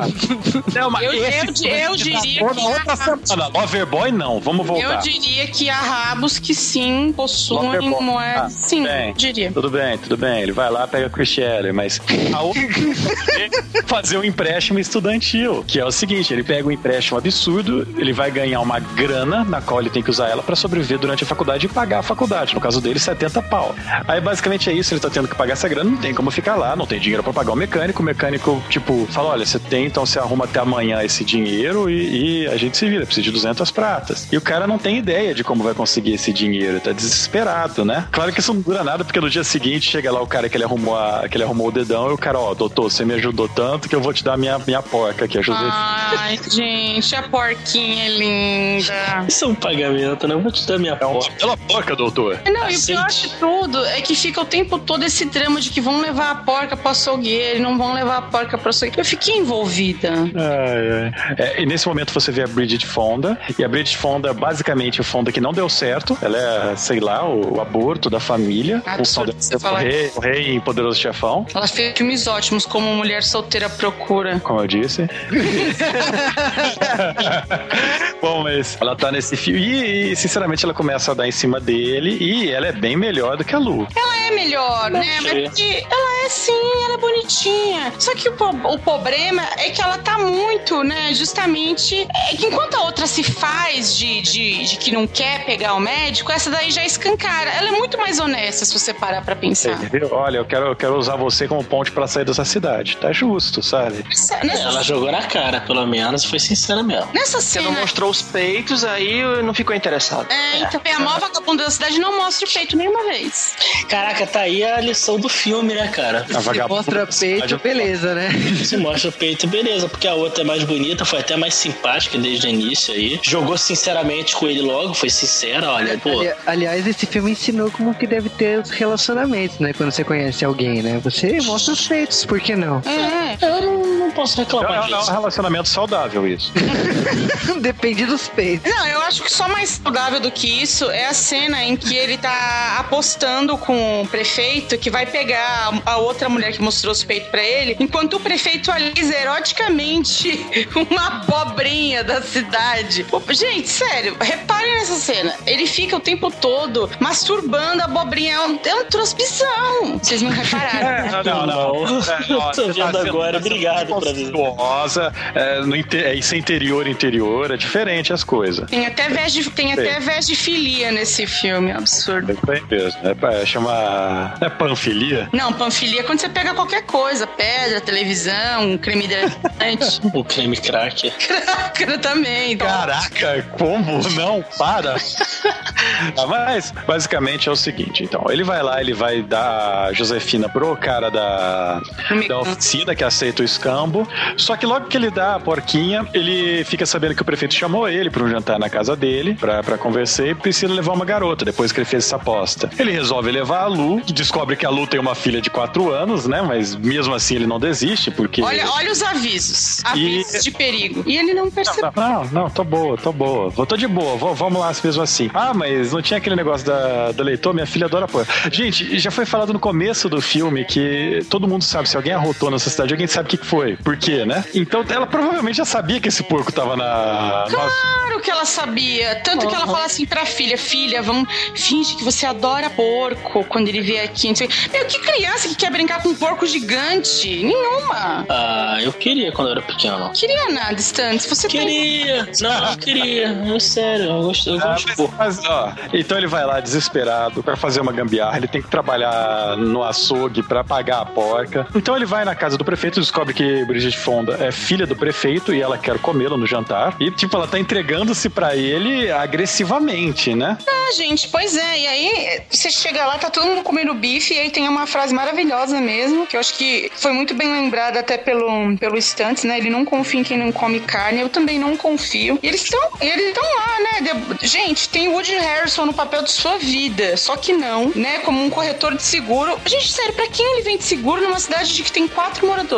Não, mas Eu- esse eu eu tá diria que- outra semana. Loverboy não, vamos Eu voltar. diria que há rabos que sim possuem Loverboy. moedas. Ah, sim, bem. diria. Tudo bem, tudo bem. Ele vai lá, pega a Chris mas a outra é *laughs* fazer um empréstimo estudantil, que é o seguinte, ele pega um empréstimo absurdo, ele vai ganhar uma grana na qual ele tem que usar ela pra sobreviver durante a faculdade e pagar a faculdade. No caso dele, 70 pau. Aí basicamente é isso, ele tá tendo que pagar essa grana, não tem como ficar lá, não tem dinheiro pra pagar o mecânico. O mecânico, tipo, fala: olha, você tem, então você arruma até amanhã esse dinheiro e, e a gente se vira, precisa de 200 pratas. E o cara não tem ideia de como vai conseguir esse dinheiro, tá desesperado, né? Claro que isso não dura nada, porque no dia seguinte chega lá o cara que ele arrumou, a- que ele arrumou o dedão e o cara, ó, doutor, você me ajudou tanto que eu vou te dar minha, minha porca aqui, a José. Ai, gente, a porquinha é linda. Isso é um pagamento, né? Eu vou te dar minha É uma porta. bela porca, doutor. Não, e o Aceite. pior de tudo é que fica o tempo todo esse drama de que vão levar a porca pro açougueiro, não vão levar a porca pro açougueiro. Eu fiquei envolvida. Ai, ai. É, e nesse momento você vê a Bridget Fonda, e a Bridget Fonda, basicamente, o Fonda que não deu certo. Ela é, sei lá, o, o aborto da família. Absurdo o Fonda você o rei, o rei em Poderoso Chefão, Ela fez filmes ótimos como Mulher Solteira Procura. como eu disse. *laughs* Bom, mas ela tá nesse filme e, sinceramente, ela começa a dar em cima dele e ela é bem melhor do que a Lu. Ela é melhor, né? Mas porque ela é sim, ela é bonitinha. Só que o, o problema é que ela tá muito, né? Justamente. É que enquanto a outra se faz de, de, de que não quer pegar o médico, essa daí já escancara. Ela é muito mais honesta se você parar pra pensar. Entendeu? Olha, eu quero, eu quero usar você como ponte pra sair dessa cidade. Tá justo, sabe? Nessa, nessa, Ela jogou na cara, pelo menos, e foi sincera mesmo. nessa Você não cena. mostrou os peitos, aí não ficou interessado. É, então, a maior vagabunda da cidade não mostra o peito nenhuma vez. Caraca, tá aí a lição do filme, né, cara? A Se mostra peito, eu- beleza, né? *laughs* Se mostra o peito, beleza, porque a outra é mais bonita, foi até mais simpática desde o início aí. Jogou sinceramente com ele logo, foi sincera, olha, pô. Ali- Aliás, esse filme ensinou como que deve ter os relacionamentos, né? Quando você conhece alguém, né? Você mostra os feitos, por que não? É. Eu não, não posso É, reclamar é- é um disso. relacionamento saudável isso. *laughs* Depende dos peitos. Não, eu acho que só mais saudável do que isso é a cena em que ele tá apostando com o prefeito que vai pegar a outra mulher que mostrou os peitos pra ele, enquanto o prefeito alisa eroticamente *laughs* uma abobrinha da cidade. Gente, sério, reparem nessa cena. Ele fica o tempo todo masturbando a abobrinha. É um, é um. Vocês não *laughs* repararam? né? não, não. Tô vendo agora, obrigado. pra viver. monstruosa, é, no é, isso é interior, interior, é diferente as coisas. Tem até vez de, tem até vez de filia nesse filme, absurdo. É aí mesmo. É, pra- chama. É panfilia? Não, panfilia é quando você pega qualquer coisa, pedra, televisão, creme hidratante, *laughs* O creme cracker. cracker também. Então, Caraca, como? Não, para. *laughs* Ah, Mas, basicamente é o seguinte, então, ele vai lá, ele vai dar a Josefina pro cara da, da oficina que aceita o escambo, só que logo que ele dá a porquinha, ele fica sabendo que o prefeito chamou ele pra um jantar na casa dele, pra, pra conversar, e precisa levar uma garota, depois que ele fez essa aposta. Ele resolve levar a Lu, descobre que a Lu tem uma filha de 4 anos, né, mas mesmo assim ele não desiste, porque... olha, olha os avisos. Avisos E- de perigo. E ele não percebeu. Não, não, tô boa, tô boa. Vou, tô de boa, vou- vamos lá mesmo assim. Ah, mas não tinha aquele negócio da, da leitor? Minha filha adora pôr. Gente, já foi falado no começo do filme que todo mundo sabe, se alguém arrotou nessa cidade, alguém sabe o que foi. Por quê, né? Então ela provavelmente já sabia que esse porco tava na. Claro que ela sabia. Tanto que ela fala assim pra filha: Filha, vamos. Finge que você adora porco quando ele vier aqui. Não. Meu, que criança que quer brincar com um porco gigante? Nenhuma. Ah, eu queria quando eu era pequeno. Queria nada, Stan. Se você tem. Queria! Não, eu queria. É sério, eu gosto, eu Ah, gosto de porco. mas, ó, então ele vai lá desesperado pra fazer uma gambiarra, ele tem que trabalhar no açougue pra pagar a porca. Então ele vai na casa do prefeito e descobre que Brigitte Fonda é filha do prefeito e ela quer comê-lo no jantar. E, tipo, ela tá entregando-se pra ele agressivamente, né? Ah, gente, pois é. E aí, você chega lá, tá todo mundo comendo bife, e aí tem uma frase maravilhosa mesmo, que eu acho que foi muito bem lembrada até pelo, pelo Stunts, né? Ele não confia em quem não come carne, eu também não confio. E eles estão eles estão lá, né? De- Gente, tem Woody Harrison no papel de sua vida, só que não, né? Como um corretor de seguro. Gente, sério, pra quem ele vende seguro numa cidade de que tem quatro moradores?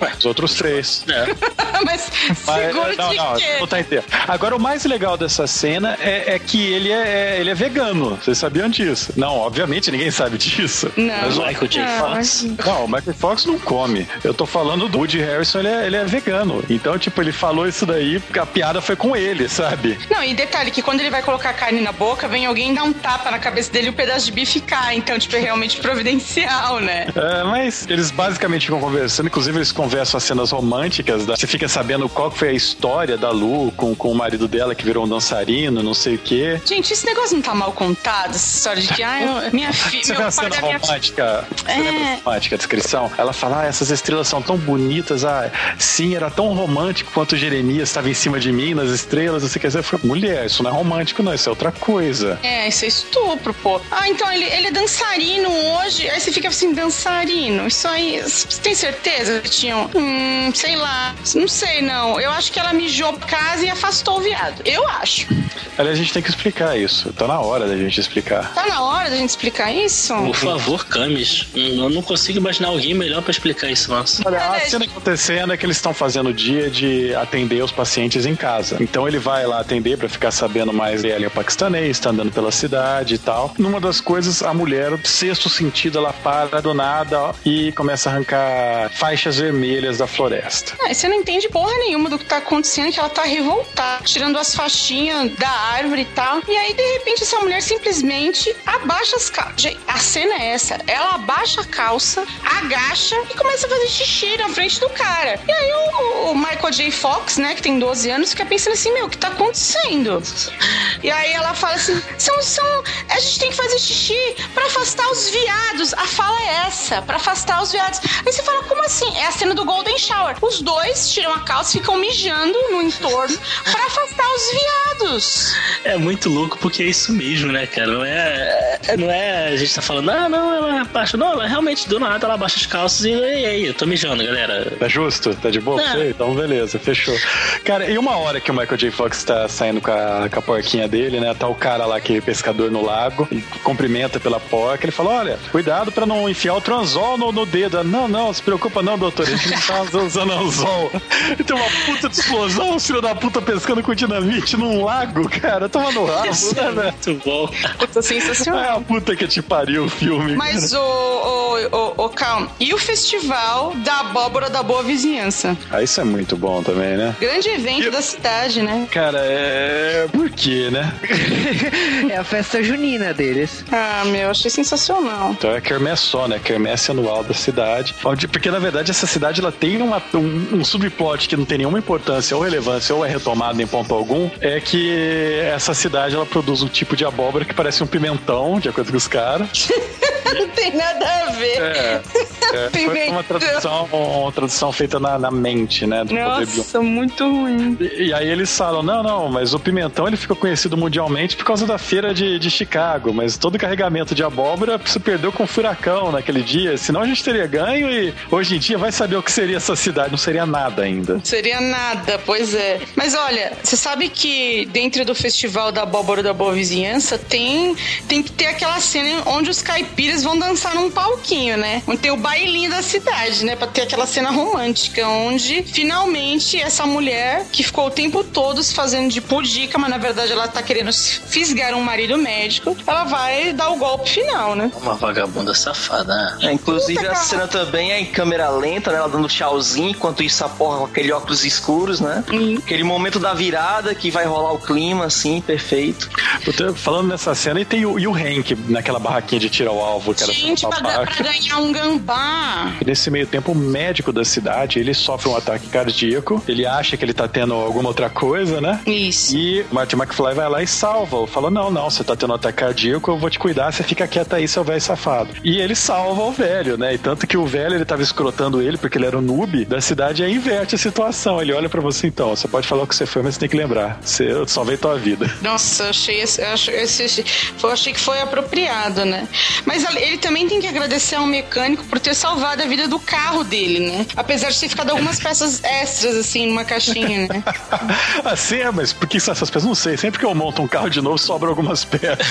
Ué, os outros três. É. *laughs* Mas Mas, seguro não, de não, quê? não tá inteiro. Agora, o mais legal dessa cena é, é que ele é, é- ele é vegano. Vocês sabiam disso? Não, obviamente ninguém sabe disso. Não. Mas o- Michael J. Fox. Não, o Michael Fox não come. Eu tô falando do Woody Harrison, ele é, ele é vegano. Então, tipo, ele falou isso daí, porque a piada foi com ele, sabe? Não, e detalhe que quando ele vai colocar a carne na boca, vem alguém dar um tapa na cabeça dele e o pedaço de bife cai. Então, tipo, é realmente *laughs* providencial, né? É, mas eles basicamente ficam conversando, inclusive eles conversam as cenas românticas. Da... Você fica sabendo qual foi a história da Lu com, com o marido dela que virou um dançarino, não sei o quê. Gente, esse negócio não tá mal contado, essa história de que, ah, eu- minha *laughs* filha, Você vê a pai cena da minha romântica? Você É. romântica, a descrição? Ela fala, ah, essas estrelas são tão bonitas, ah, sim, era tão romântico quanto Jeremias estava em cima de mim, nas estrelas, você quer dizer, falei, mulher, isso não é romântico não, isso é outra coisa. É, isso é estupro, pô. Ah, então ele, ele é dançarino hoje. Aí você fica assim, dançarino. Isso aí, você tem certeza tinham? Hum, sei lá. Não sei, não. Eu acho que ela mijou pra casa e afastou o viado. Eu acho. Aliás, a gente tem que explicar isso, tá na hora da gente explicar. Tá na hora da gente explicar isso? Por favor, Camis. Hum, Eu não consigo imaginar alguém melhor pra explicar isso, nossa. Olha, a cena acontecendo é que eles estão fazendo o dia de atender os pacientes em casa. Então ele vai lá atender pra ficar sabendo mais dele é o paquistanês, tá andando pela cidade e tal. Numa das coisas, a mulher, sexto sentido, ela para do nada ó, e começa a arrancar faixas vermelhas da floresta. Ah, você não entende porra nenhuma do que tá acontecendo, que ela tá revoltada, tirando as faixinhas da árvore e tal. E aí, de repente, essa mulher simplesmente abaixa as calças. A cena é essa. Ela abaixa a calça, agacha e começa a fazer xixi na frente do cara. E aí o, o Michael J. Fox, né, que tem 12 anos, fica pensando assim, meu, o que tá acontecendo? E aí ela fala assim, são, são, a gente tem que fazer xixi pra afastar os viados. A fala é essa, pra afastar os viados. Aí você fala, como assim? É a cena do Golden Shower. Os dois tiram a calça e ficam mijando no entorno *laughs* pra afastar os viados. É muito louco porque é isso mesmo, né, cara? Não é. é- Não é. A gente tá falando, ah, não, ela abaixa. Não, ela realmente do nada ela abaixa as calças e e aí, eu tô mijando, galera. Tá justo? Tá de boa pra É. você? Então, beleza, fechou. Cara, e uma hora que o Michael J. Fox tá saindo com a, com a porquinha dele, né? Tá o cara lá, aquele pescador no lago, ele cumprimenta pela porca, ele fala, olha, cuidado pra não enfiar o transol no, no dedo. Não, não, se preocupa não, doutor, a gente não tá usando anzol. E tem uma puta de explosão, os filho da puta pescando com dinamite num lago, cara, toma no rabo, Isso né, é muito bom. Puta, sensacional. É a puta que te pariu o filme. Mas o, o ô, ô, calma. E o festival da abóbora da boa vizinhança. Ah, isso é muito bom também, né? Grande evento da cidade, né? Cara, é. Por quê, né? é a festa junina deles. Ah, meu, achei sensacional. Então é quermesse só, né? Quermesse anual da cidade. Onde- Porque, na verdade, essa cidade ela tem uma- um, um subplot que não tem nenhuma importância ou relevância ou é retomado em ponto algum. É que essa cidade ela produz um tipo de abóbora que parece um pimentão, de acordo com os caras. *laughs* Não tem nada a ver. É. é, foi uma tradução, uma tradução feita na, na mente, né? Do. Nossa, muito ruim. E, e aí eles falam, não, não, mas o pimentão ele ficou conhecido mundialmente por causa da feira de, de Chicago, mas todo o carregamento de abóbora se perdeu com um furacão naquele dia, senão a gente teria ganho e hoje em dia vai saber o que seria essa cidade, não seria nada ainda. Seria nada, pois é. Mas olha, você sabe que dentro do Festival da Abóbora da Boa Vizinhança tem, tem que ter aquela cena onde os caipiras vão dançar num palquinho, né? Onde tem o bailinho da cidade, né? Pra ter aquela cena romântica, onde finalmente essa mulher que ficou o tempo todo se fazendo de pudica, mas na verdade ela tá querendo fisgar um marido médico, ela vai dar o golpe final, né? Uma vagabunda safada. É, inclusive Puta, a cara. cena também é em câmera lenta, né? Ela dando tchauzinho, enquanto isso a porra com aquele óculos escuros, né? Uhum. Aquele momento da virada que vai rolar o clima, assim, perfeito. Puta, Falando nessa cena, e tem o, e o Hank naquela barraquinha de tiro ao alvo, que era Gente, pra, pra ganhar um gambá. E Nesse meio tempo, o médico da cidade, ele sofre um ataque cardíaco, ele acha que ele tá tendo alguma outra coisa, né? Isso. E o Marty McFly vai lá e salva. Fala: Não, não, você tá tendo um ataque cardíaco, eu vou te cuidar, você fica quieto aí, seu velho safado. E ele salva o velho, né? E tanto que o velho ele tava escrotando ele, porque ele era o noob da cidade, aí inverte a situação. Ele olha pra você então: você pode falar o que você foi, mas você tem que lembrar. Você eu salvei tua vida. Nossa, eu achei, esse, eu achei, esse- eu achei que foi apropriado, né? Mas ele também tem que agradecer ao mecânico por ter salvado a vida do carro dele, né? Apesar de ter ficado algumas peças extras, assim, numa caixinha, né? *laughs* assim é, mas por que essas peças? Não sei. Sempre que eu monto um carro de novo, sobra algumas peças. *laughs*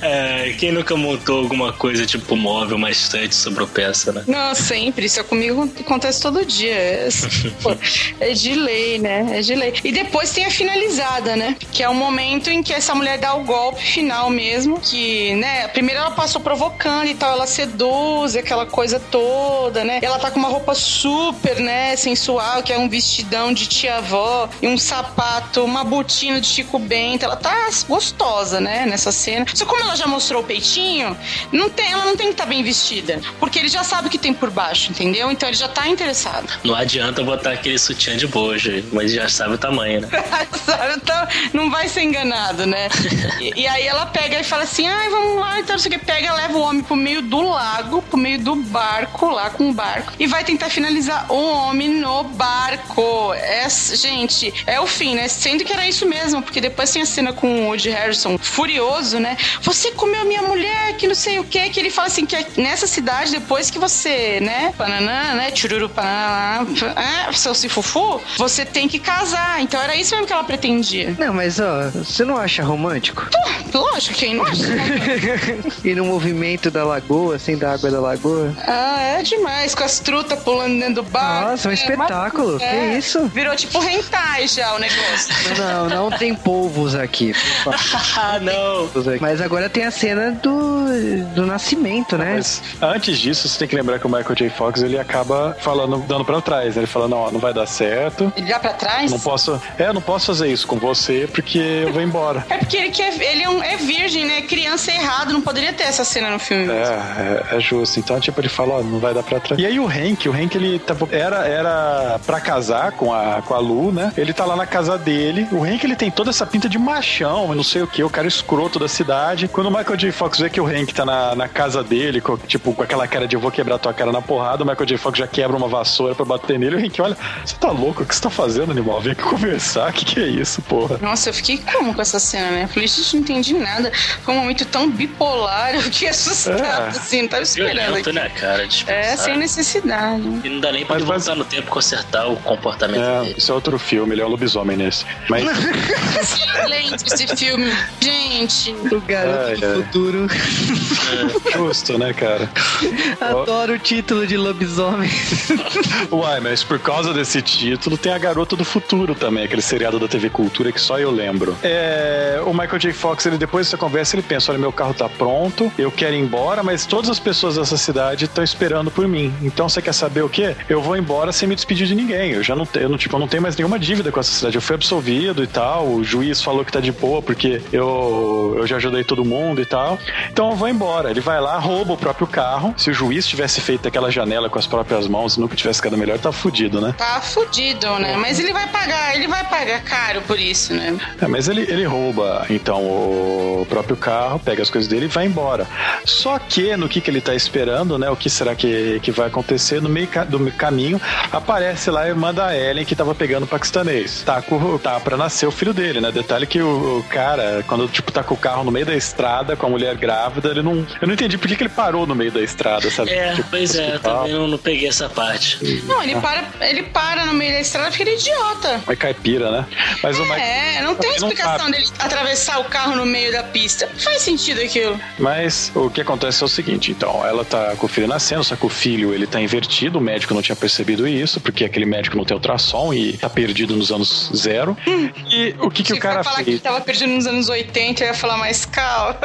É, quem nunca montou alguma coisa tipo móvel, uma estante sobrou peça, né? Não, sempre. Isso comigo acontece todo dia. É, *laughs* pô, é de lei, né? É de lei. E depois tem a finalizada, né? Que é o momento em que essa mulher dá o golpe final mesmo. Que, né? Primeiro ela passou provocando e tal, ela seduz, aquela coisa toda, né? Ela tá com uma roupa super, né? Sensual, que é um vestidão de tia-avó e um sapato, uma botina de Chico Bento. Ela tá gostosa, né? Nessa cena. Só como ela já mostrou o peitinho, não tem, ela não tem que estar bem vestida. Porque ele já sabe o que tem por baixo, entendeu? Então ele já tá interessado. Não adianta botar aquele sutiã de bojo, mas já sabe o tamanho, né? *laughs* Sabe? Então, não vai ser enganado, né? *laughs* E, e aí ela pega e fala assim: ai, vamos lá, então não sei o que. Pega, leva o homem pro meio do lago, pro meio do barco, lá com o barco, e vai tentar finalizar o homem no barco. É, gente, é o fim, né? Sendo que era isso mesmo, porque depois tem a cena com o Woody Harrison furioso, né? Você comeu minha mulher, que não sei o que, que ele fala assim: que nessa cidade, depois que você, né, pananã, né, chururu pananã, é, seu cifufu, você tem que casar. Então era isso mesmo que ela pretendia. Não, mas ó, você não acha romântico? Lógico, quem não acha? *laughs* e no movimento da lagoa, assim, da água da lagoa? Ah, é demais, com as trutas pulando dentro do bar. Nossa, um É, espetáculo. mas- Que isso? Virou tipo hentai já o negócio. Não, não tem polvos aqui. *laughs* Ah, não! Mas agora tem a cena do, do nascimento, né? Mas antes disso, você tem que lembrar que o Michael J. Fox ele acaba falando, dando pra trás. né? Ele fala: Não, ó, não vai dar certo. Ele dá pra trás? Não posso. É, eu não posso fazer isso com você porque eu vou embora. *laughs* É porque ele, quer, ele é, um- é virgem, né? Criança é errado, não poderia ter essa cena no filme. É, é, é justo. Então, tipo, ele fala, ó, não vai dar pra trás. E aí o Hank, o Hank, ele era, era pra casar com a, com a Lu, né? Ele tá lá na casa dele. O Hank, ele tem toda essa pinta de machão, não sei o que, o cara escroto da cidade. Quando o Michael J. Fox vê que o Hank tá na, na casa dele, com, tipo, com aquela cara de eu vou quebrar tua cara na porrada, o Michael J. Fox já quebra uma vassoura pra bater nele. O Hank, olha, você tá louco? O que você tá fazendo, animal? Vem aqui conversar. O que, que é isso, porra? Nossa, eu fiquei como com essa cena, né? Eu falei, gente, não entendi nada. Foi um momento tão bipolar, eu fiquei assustado, É. assim, não tava esperando. Violento, né, cara? É, Dispensar. sem necessidade. E não dá nem pra Mas voltar no tempo e consertar o comportamento É, dele. isso é outro filme, ele é um lobisomem nesse. Mas. *laughs* Excelente esse filme. Gente, O garoto Ai, do ai. futuro. Justo, né, cara? Adoro o título de lobisomem. *laughs* Uai, mas por causa desse título tem a Garota do Futuro também, aquele seriado da TV Cultura que só eu lembro. É, o Michael J. Fox, ele depois dessa conversa, ele pensa: olha, meu carro tá pronto, eu quero ir embora, mas todas as pessoas dessa cidade estão esperando por mim. Então você quer saber o quê? Eu vou embora sem me despedir de ninguém. Eu já não tenho, tipo, eu não tenho mais nenhuma dívida com essa cidade. Eu fui absolvido e tal. O juiz falou que tá de boa porque eu, eu já ajudei todo mundo e tal. Então eu vou embora. Ele vai lá, rouba o próprio carro. Se o juiz tivesse feito aquela janela com as próprias mãos e nunca tivesse ficado melhor, tá fudido, né? Tá fudido, né? Mas ele vai pagar, ele vai pagar caro por isso, né? É, mas ele, ele rouba, então, o próprio carro, pega as coisas dele e vai embora. Só que no que, que ele tá esperando, né? O que será que, que vai acontecer? No meio do caminho, aparece lá a irmã da Ellen que tava pegando o paquistanês. Tá, com, tá pra nascer o filho dele, né? Detalhe que o, o cara, quando tipo, tá com o carro no meio da estrada, com a mulher grávida, ele não. Eu não entendi por que, que ele parou no meio da estrada, sabe? É, Tipo, pois é, hospital. também não, não peguei essa parte. Não, ele para, ele para no meio da estrada porque ele é idiota. Mas caipira, né? Mas o Mike- É, não tem não explicação sabe. dele atravessar o carro no meio da pista. Não faz sentido aquilo. Mas o que acontece é o seguinte, então, ela tá com o filho nascendo, só que o filho, ele tá invertido, o médico não tinha percebido isso, porque aquele médico não tem ultrassom e tá perdido nos anos zero. E o que que o cara falar fez? que tava perdido nos anos 80, eu ia falar mais calma.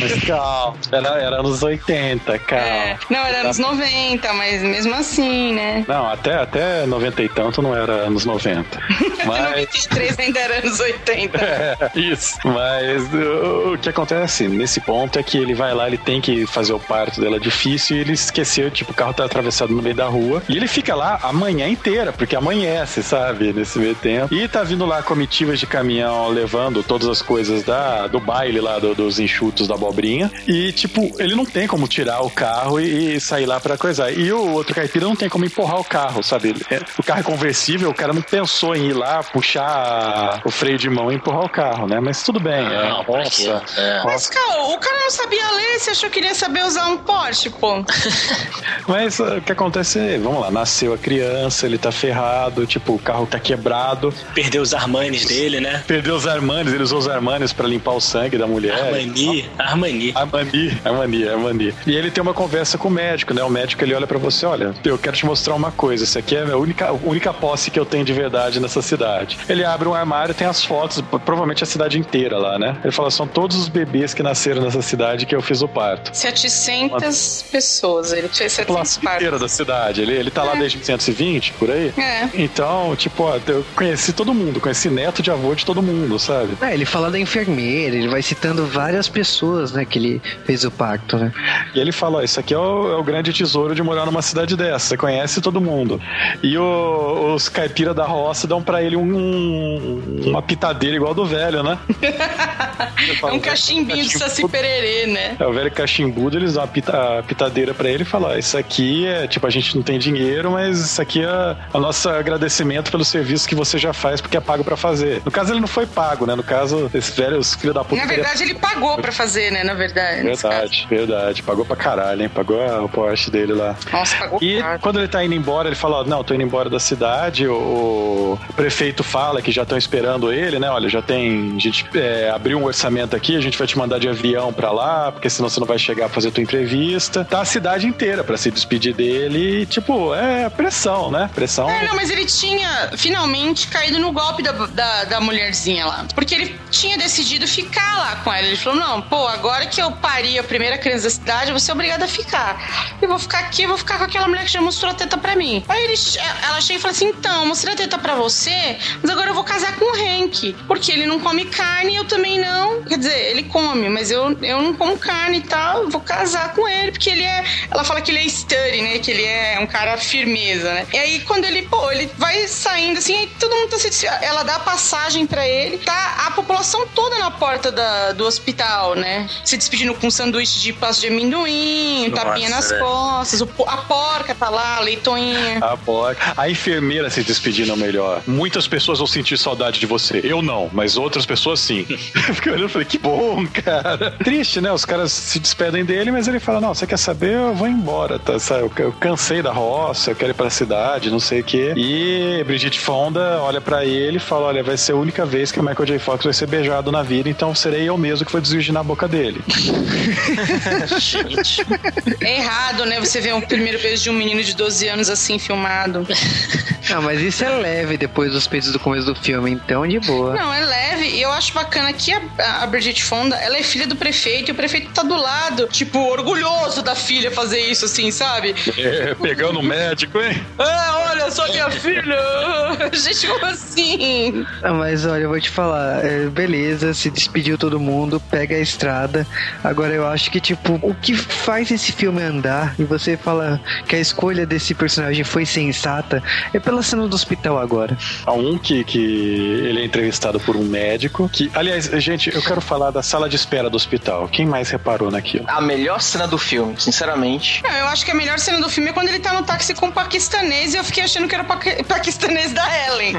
Mas calma, era, era anos 80, calma. É, não, era anos 90, mas mesmo assim, né? Não, até, até 90 e tanto não era anos 90. *laughs* Mas... 93 ainda era anos 80. *laughs* É, isso. Mas o, o que acontece nesse ponto é que ele vai lá, ele tem que fazer o parto dela difícil e ele esqueceu, tipo, o carro tá atravessado no meio da rua. E ele fica lá a manhã inteira, porque amanhece, sabe? Nesse meio tempo. E tá vindo lá comitivas de caminhão levando todas as coisas da, do baile lá, do- dos enxutos da abobrinha. E, tipo, ele não tem como tirar o carro e, e sair lá pra coisar. E o outro caipira não tem como empurrar o carro, sabe? É- o carro é conversível, o cara não pensou em ir lá, puxar o freio de mão e empurrar o carro, né? Mas tudo bem, é Não, pra quê? roça. É. Mas, cara, o cara não sabia ler, você achou que ele ia saber usar um Porsche, pô? *laughs* Mas uh, o que acontece é, vamos lá, nasceu a criança, ele tá ferrado, tipo, o carro tá quebrado, Perdeu os Armanes dele, né? perdeu os Armanes, ele usou os Armanes pra limpar o sangue da mulher. Armani, Armani. Armani, Armani, Armani. E ele tem uma conversa com o médico, né? O médico ele olha pra você, olha, eu quero te mostrar uma coisa. Isso aqui é a única, a única posse que eu tenho de verdade nessa cidade. Ele abre um armário, tem as fotos, provavelmente a cidade inteira lá, né? Ele fala, são todos os bebês que nasceram nessa cidade que eu fiz o parto. 700 pessoas, ele fez A 700 população inteira partos. da cidade. Ele, ele tá lá desde 1920, por aí. É. Então, tipo, ó, eu conheci todo mundo, conheci neto de avô de todo mundo, sabe? É, ele fala da enfermeira, ele vai citando várias pessoas, né, que ele fez o pacto, né? E ele fala: ó, Isso aqui é o, é o grande tesouro de morar numa cidade dessa. Você conhece todo mundo. E o- os caipira da roça dão pra ele um, um- uma pitadeira igual do velho, né? *laughs* É um cachimbinho de Saci Pererê, né? É o velho cachimbudo, eles dão a, pita- a pitadeira pra ele e falam: ó, Isso aqui é tipo, a gente não tem dinheiro, mas isso aqui é o nosso agradecimento pelo serviço que você já faz, porque é pago pra fazer. No caso, ele não foi pago, né? No caso, esse velho, os filhos da puta. Na verdade, ele pagou pra fazer, né? Na verdade. Verdade, verdade. Pagou pra caralho, hein? Pagou a- o Porsche dele lá. Nossa, pagou E caro. quando ele tá indo embora, ele fala: ó, Não, tô indo embora da cidade. O, o prefeito fala que já estão esperando ele, né? Olha, já tem. A gente é, abriu um orçamento aqui, a gente vai te mandar de avião pra lá, porque senão você não vai chegar a fazer tua entrevista. Tá a cidade inteira pra se despedir dele. E, tipo, é pressão, né? Pressão. É, não, mas ele tinha finalmente caído no golpe da, da, da mulherzinha lá. Porque ele tinha decidido ficar lá com ela. Ele falou: não, pô, agora que eu pari a primeira criança da cidade, eu vou ser obrigado a ficar. Eu vou ficar aqui, eu vou ficar com aquela mulher que já mostrou a teta pra mim. Aí ele, ela chega e fala assim: então, mostrei a teta pra você, mas agora eu vou casar com o Hank. Porque ele não come carne eu também não. Quer dizer, ele come, mas eu, eu não como carne e tal. Eu vou casar com ele, porque ele é. Ela fala que ele é sturdy, né? Que ele é um cara firmeza, né? E aí, quando ele, pô, ele vai saindo assim, aí todo mundo tá se. Ela dá a passagem pra ele, tá a população toda na porta da- do hospital, né? Se despedindo com um sanduíche de pasta de amendoim, um Nossa, tapinha nas velho. costas, a porca tá lá, a leitoinha. A porca. A enfermeira se despedindo melhor. Muitas pessoas vão sentir saudade de você. Eu não, mas outras pessoas sim. *laughs* Eu fiquei olhando e falei, que bom, cara. Triste, né? Os caras se despedem dele, mas ele fala: Não, você quer saber? Eu vou embora, tá? Sabe? Eu- Eu cansei da roça, eu quero ir pra cidade, não sei o quê. E Brigitte Fonda olha pra ele e fala: Olha, vai ser a única vez que o Michael J. Fox vai ser beijado na vida, então serei eu mesmo que vou desvirginar a boca dele. *laughs* *laughs* Gente. É errado, né? Você vê um primeiro beijo de um menino de 12 anos assim filmado. Não, *laughs* mas isso é leve depois dos peitos do começo do filme, então de boa. Não, é leve. E eu acho bacana que a, a Brigitte Fonda, ela é filha do prefeito e o prefeito tá do lado, tipo, orgulhoso da filha fazer isso, assim, sabe? É, pegando o médico, hein? Ah, olha só minha filha! *laughs* Gente, como assim? Ah, mas olha, eu vou te falar, é, beleza, se despediu todo mundo, pega a estrada. Agora eu acho que, tipo, o que faz esse filme andar e você fala que a escolha desse personagem foi sensata é pela cena do hospital agora. Há um que, que ele é entrevistado por um médico. Que, aliás, gente, eu quero falar da sala de espera do hospital. Quem mais reparou naquilo? A melhor cena do filme, sinceramente. Não, eu acho que a melhor cena do filme é quando ele tá no táxi com um paquistanês e eu fiquei achando que era o paqui- paquistanês da Ellen.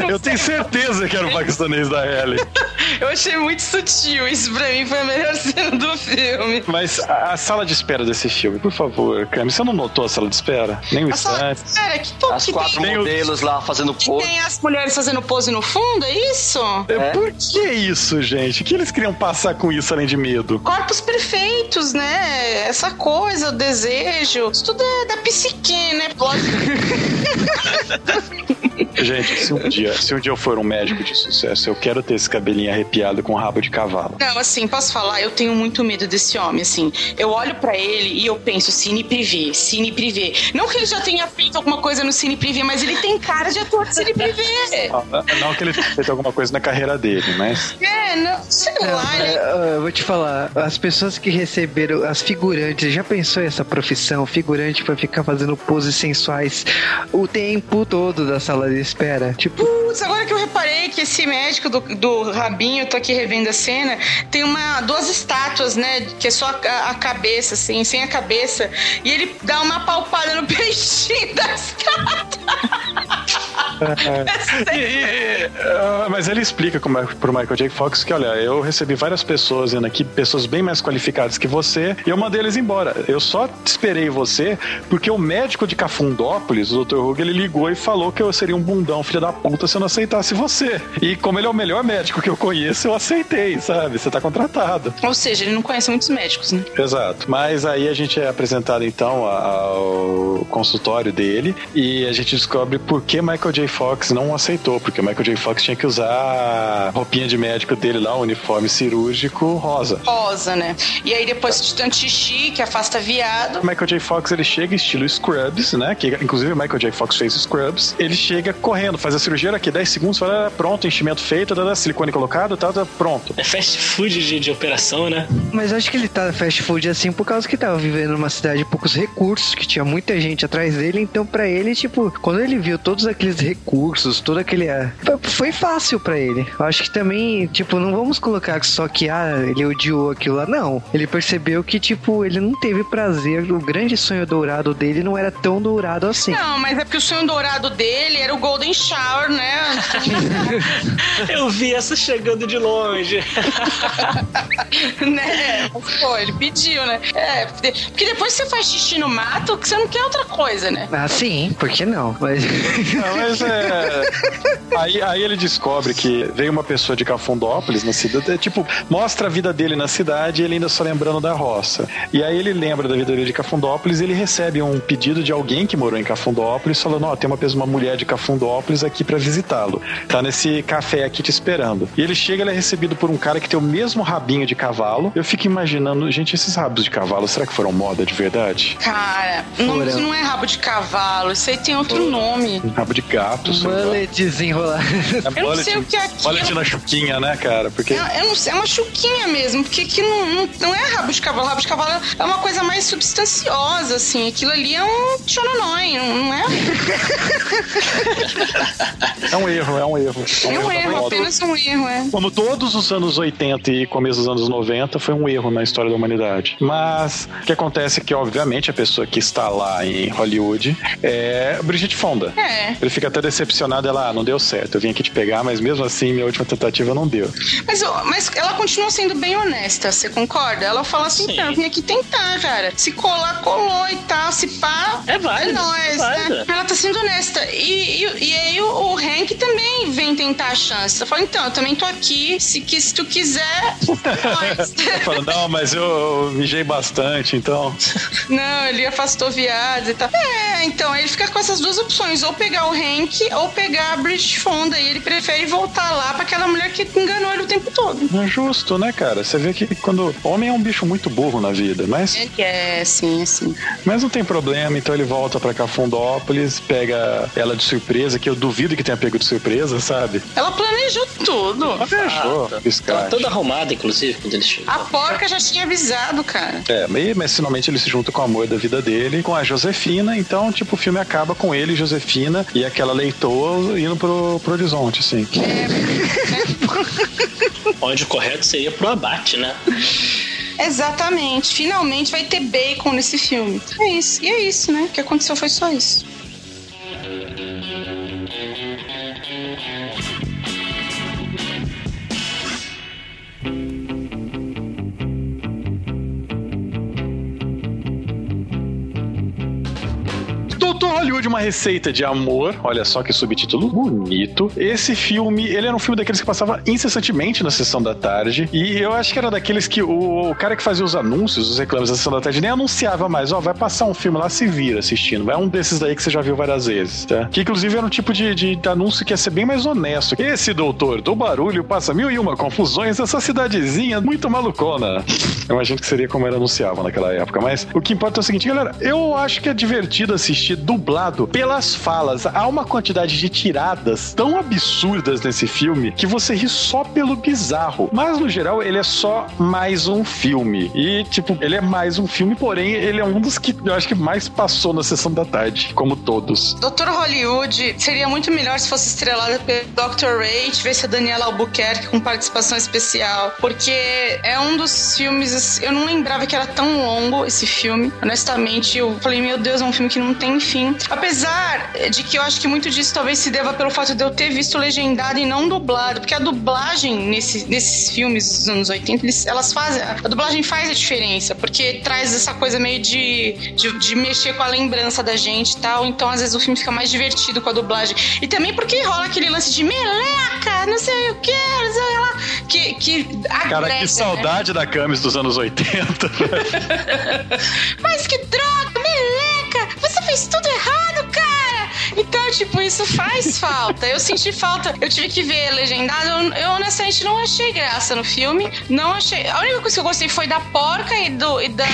não *laughs* Eu tenho certeza que era o paquistanês da Ellie. *laughs* Eu achei muito sutil. Isso pra mim foi a melhor cena do filme. Mas a, a sala de espera desse filme, por favor, Cami, você não notou a sala de espera? Nem o instante. Cara, que, to- As que quatro tem, modelos lá fazendo que pose. tem as mulheres fazendo pose no fundo, é isso? É, Por que isso, gente? O que eles queriam passar com isso além de medo? Corpos perfeitos, né? Essa coisa, o desejo. Isso tudo é da psique, né? Pode... *laughs* Gente, se um dia, se um dia eu for um médico de sucesso, eu quero ter esse cabelinho arrepiado com rabo de cavalo. Não, assim, posso falar? Eu tenho muito medo desse homem, assim. Eu olho pra ele e eu penso, cine privê, cine privê. Não que ele já tenha feito alguma coisa no cine privê, mas ele tem cara de ator de cine privê. Ah, Não que ele tenha feito alguma coisa na carreira dele, mas. É, não, sei lá, É, ele... ah, eu vou te falar, as pessoas que receberam, as figurantes, já pensou essa profissão? Figurante pra ficar fazendo poses sensuais o tempo todo da sala de espera? Tipo, Putz, agora que eu reparei que esse médico do, do rabinho, tô aqui revendo a cena, tem uma, duas estátuas, né? Que é só a, a cabeça, assim, sem a cabeça. E ele dá uma palpada no *laughs* peixinho da estátua. *laughs* E- e- ah, mas ele explica como é, pro Michael J. Fox que, olha, eu recebi várias pessoas indo aqui, pessoas bem mais qualificadas que você, e eu mandei eles embora. Eu só esperei você porque o médico de Cafundópolis, o Dr. Hug, ele ligou e falou que eu seria um bundão, filho da puta, se eu não aceitasse você. E como ele é o melhor médico que eu conheço, eu aceitei, sabe? Você tá contratado. Ou seja, ele não conhece muitos médicos, né? Exato. Mas aí a gente é apresentado então ao consultório dele e a gente descobre por que Michael J. Fox não aceitou, porque o Michael J. Fox tinha que usar a roupinha de médico dele lá, o uniforme cirúrgico rosa. Rosa, né? E aí depois de tanto xixi, que afasta viado. O Michael J. Fox ele chega estilo Scrubs, né? Que inclusive o Michael J. Fox fez Scrubs. Ele chega correndo, faz a cirurgia aqui 10 segundos, fala, "Ah, pronto, enchimento feito, tá, tá, silicone colocado, tá, tá pronto. É fast food de, de operação, né? mas acho que ele tá fast food assim por causa que tava vivendo numa cidade de poucos recursos, que tinha muita gente atrás dele, então pra ele, tipo, quando ele viu todos aqueles recursos, todo aquele. ah, foi- Foi fácil pra ele. Eu acho que também, tipo, não vamos colocar só que, ah, ele odiou aquilo lá. Não. Ele percebeu que, tipo, ele não teve prazer. O grande sonho dourado dele não era tão dourado assim. Não, mas é porque o sonho dourado dele era o Golden Shower, né? *laughs* Eu vi essa chegando de longe. *laughs* né? Pô, ele pediu, né? É, porque depois que você faz xixi no mato, que você não quer outra coisa, né? Ah, sim, por que não? Mas. Não, mas é. Aí, aí ele descobre que veio uma pessoa de Cafundópolis na cidade. é, Tipo, mostra a vida dele na cidade e ele ainda só lembrando da roça. E aí ele lembra da vida dele de Cafundópolis e ele recebe um pedido de alguém que morou em Cafundópolis falando: Ó, tem uma uma mulher de Cafundópolis aqui pra visitá-lo. Tá nesse café aqui te esperando. E ele chega, ele é recebido por um cara que tem o mesmo rabinho de cavalo. Eu fico imaginando, gente, esses rabos de cavalo, será que foram moda de verdade? Cara, não, isso não é rabo de cavalo, isso aí tem outro nome. Rabo de gato, lá. Mullet desenrolar. É Eu não sei o que é aquilo. mullet na chuquinha, né, cara? Porque É, eu não sei, é uma chuquinha mesmo, porque aqui não, não, não é rabo de cavalo. Rabo de cavalo é uma coisa mais substanciosa, assim. Aquilo ali é um tchononói, não, não é? é um erro, é um erro. É um da erro, moda. apenas um erro, é. Como todos os anos 80 e começo dos anos 90, foi um erro na história da humanidade. Mas o que acontece é que, obviamente, a pessoa que está lá em Hollywood é Brigitte Fonda. É. Ele fica até decepcionado, ela, ah, não deu certo, eu vim aqui te pegar, mas mesmo assim, minha última tentativa não deu. Mas, mas ela continua sendo bem honesta, você concorda? Ela fala assim, Sim. então, eu vim aqui tentar, cara. Se colar, colou e tal. Se pá, É válido, é nóis, é né? Ela tá sendo honesta. e, e, e aí o, o Hank também vem tentar a chance. Eu falo, então, eu também tô aqui, se, que, se tu quiser, nós. *laughs* Falando, não, mas eu, eu mijei bastante, então. *laughs* Não, ele afastou viados e tal. É, então, ele fica com essas duas opções, ou pegar o Hank ou pegar a Bridget Fonda, e ele prefere voltar lá pra aquela mulher que enganou ele o tempo todo. Não é justo, né, cara? Você vê que quando. Homem é um bicho muito burro na vida, mas, É, sim, assim. mas não tem problema, então ele volta pra Cafundópolis, pega ela de surpresa, que eu duvido que tenha pego de surpresa, sabe? Ela planejou tudo. Fechou, Tava biscate. toda arrumada, inclusive, quando ele chegou. A porca já tinha avisado, cara. É, mas, mas finalmente ele se junta com o amor da vida dele, com a Josefina, então, tipo, o filme acaba com ele, Josefina, e aquela leitoa indo pro, pro horizonte, assim. *laughs* Onde o correto seria pro abate, né? Exatamente. Finalmente vai ter bacon nesse filme. É isso. E é isso, né? O que aconteceu foi só isso. Doutor Hollywood, uma receita de amor. Olha só que subtítulo bonito. Esse filme, ele era um filme daqueles que passava incessantemente na sessão da tarde. E eu acho que era daqueles que o, o cara que fazia os anúncios, os reclames da sessão da tarde, nem anunciava mais. Ó, vai passar um filme lá, se vira assistindo. É um desses daí que você já viu várias vezes, tá? Que inclusive era um tipo de, de, de anúncio que ia ser bem mais honesto. Esse doutor do barulho passa mil e uma confusões nessa cidadezinha muito malucona. *laughs* Eu imagino que seria como era anunciava naquela época. Mas o que importa é o seguinte, galera. Eu acho que é divertido assistir dublado pelas falas. Há uma quantidade de tiradas tão absurdas nesse filme que você ri só pelo bizarro. Mas no geral, ele é só mais um filme. E, tipo, ele é mais um filme, porém, ele é um dos que eu acho que mais passou na sessão da tarde, como todos. Doutor Hollywood seria muito melhor se fosse estrelada pelo Dr. Ray, tivesse a Daniela Albuquerque com participação especial, porque é um dos filmes, eu não lembrava que era tão longo esse filme. Honestamente, eu falei, meu Deus, é um filme que não tem fim. Apesar de que eu acho que muito disso talvez se deva pelo fato de eu ter visto legendado e não dublado, porque a dublagem nesse, nesses filmes dos anos 80, eles, elas fazem, a dublagem faz a diferença, porque traz essa coisa meio de, de, de mexer com a lembrança da gente e tal, então às vezes o filme fica mais divertido com a dublagem. E também porque rola aquele lance de meleca, não sei o que, não sei lá, que, que agrega, Cara, né? que saudade da Camis dos anos 80. *laughs* Mas que droga, fez tudo errado, cara! Então, tipo, isso faz *laughs* falta. Eu senti falta. Eu tive que ver legendado. Eu, eu, honestamente não achei graça no filme. Não achei. A única coisa que eu gostei foi da porca e do. E da, *laughs*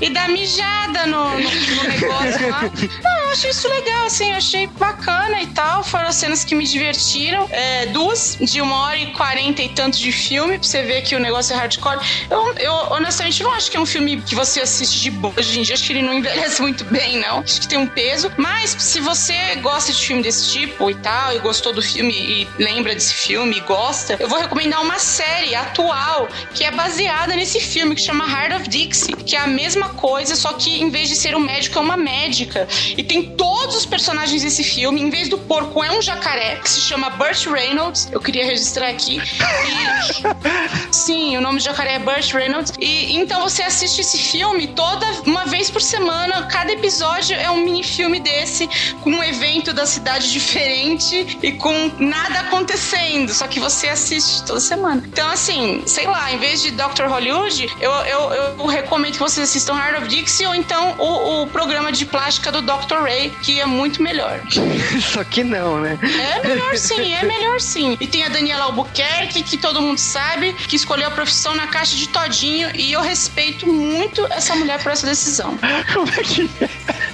e da mijada no, no, no negócio lá. Não, eu achei isso legal, assim. Eu achei bacana e tal. Foram as cenas que me divertiram. É, duas, de uma hora e quarenta e tanto de filme, pra você ver que o negócio é hardcore. Eu, eu honestamente não acho que é um filme que você assiste de boa hoje em dia. Acho que ele não envelhece *laughs* muito bem, não. Acho que tem um peso. Mas se você gosta de filme desse tipo e tal, e gostou do filme e lembra desse filme e gosta, eu vou recomendar uma série atual que é baseada nesse filme, que chama Heart of Dixie, que é a mesma coisa, só que em vez de ser um médico, é uma médica. E tem todos os personagens desse filme. Em vez do porco, é um jacaré, que se chama Burt Reynolds. Eu queria registrar aqui. E... *laughs* Sim, o nome do jacaré é Burt Reynolds. E então você assiste esse filme toda uma vez por semana. Cada episódio é um mini filme desse, com um evento da cidade diferente e com nada acontecendo. Só que você assiste toda semana. Então, assim, sei lá, em vez de Dr. Hollywood, eu, eu, eu recomendo que vocês assistam Heart of Dixie ou então o, o programa de plástica do Dr. Ray, que é muito melhor. *laughs* Só que não, né? É melhor sim, é melhor sim. E tem a Daniela Albuquerque, que todo mundo sabe, que escolheu a profissão na caixa de todinho. E eu respeito muito essa mulher por essa decisão. *laughs* Como é que é?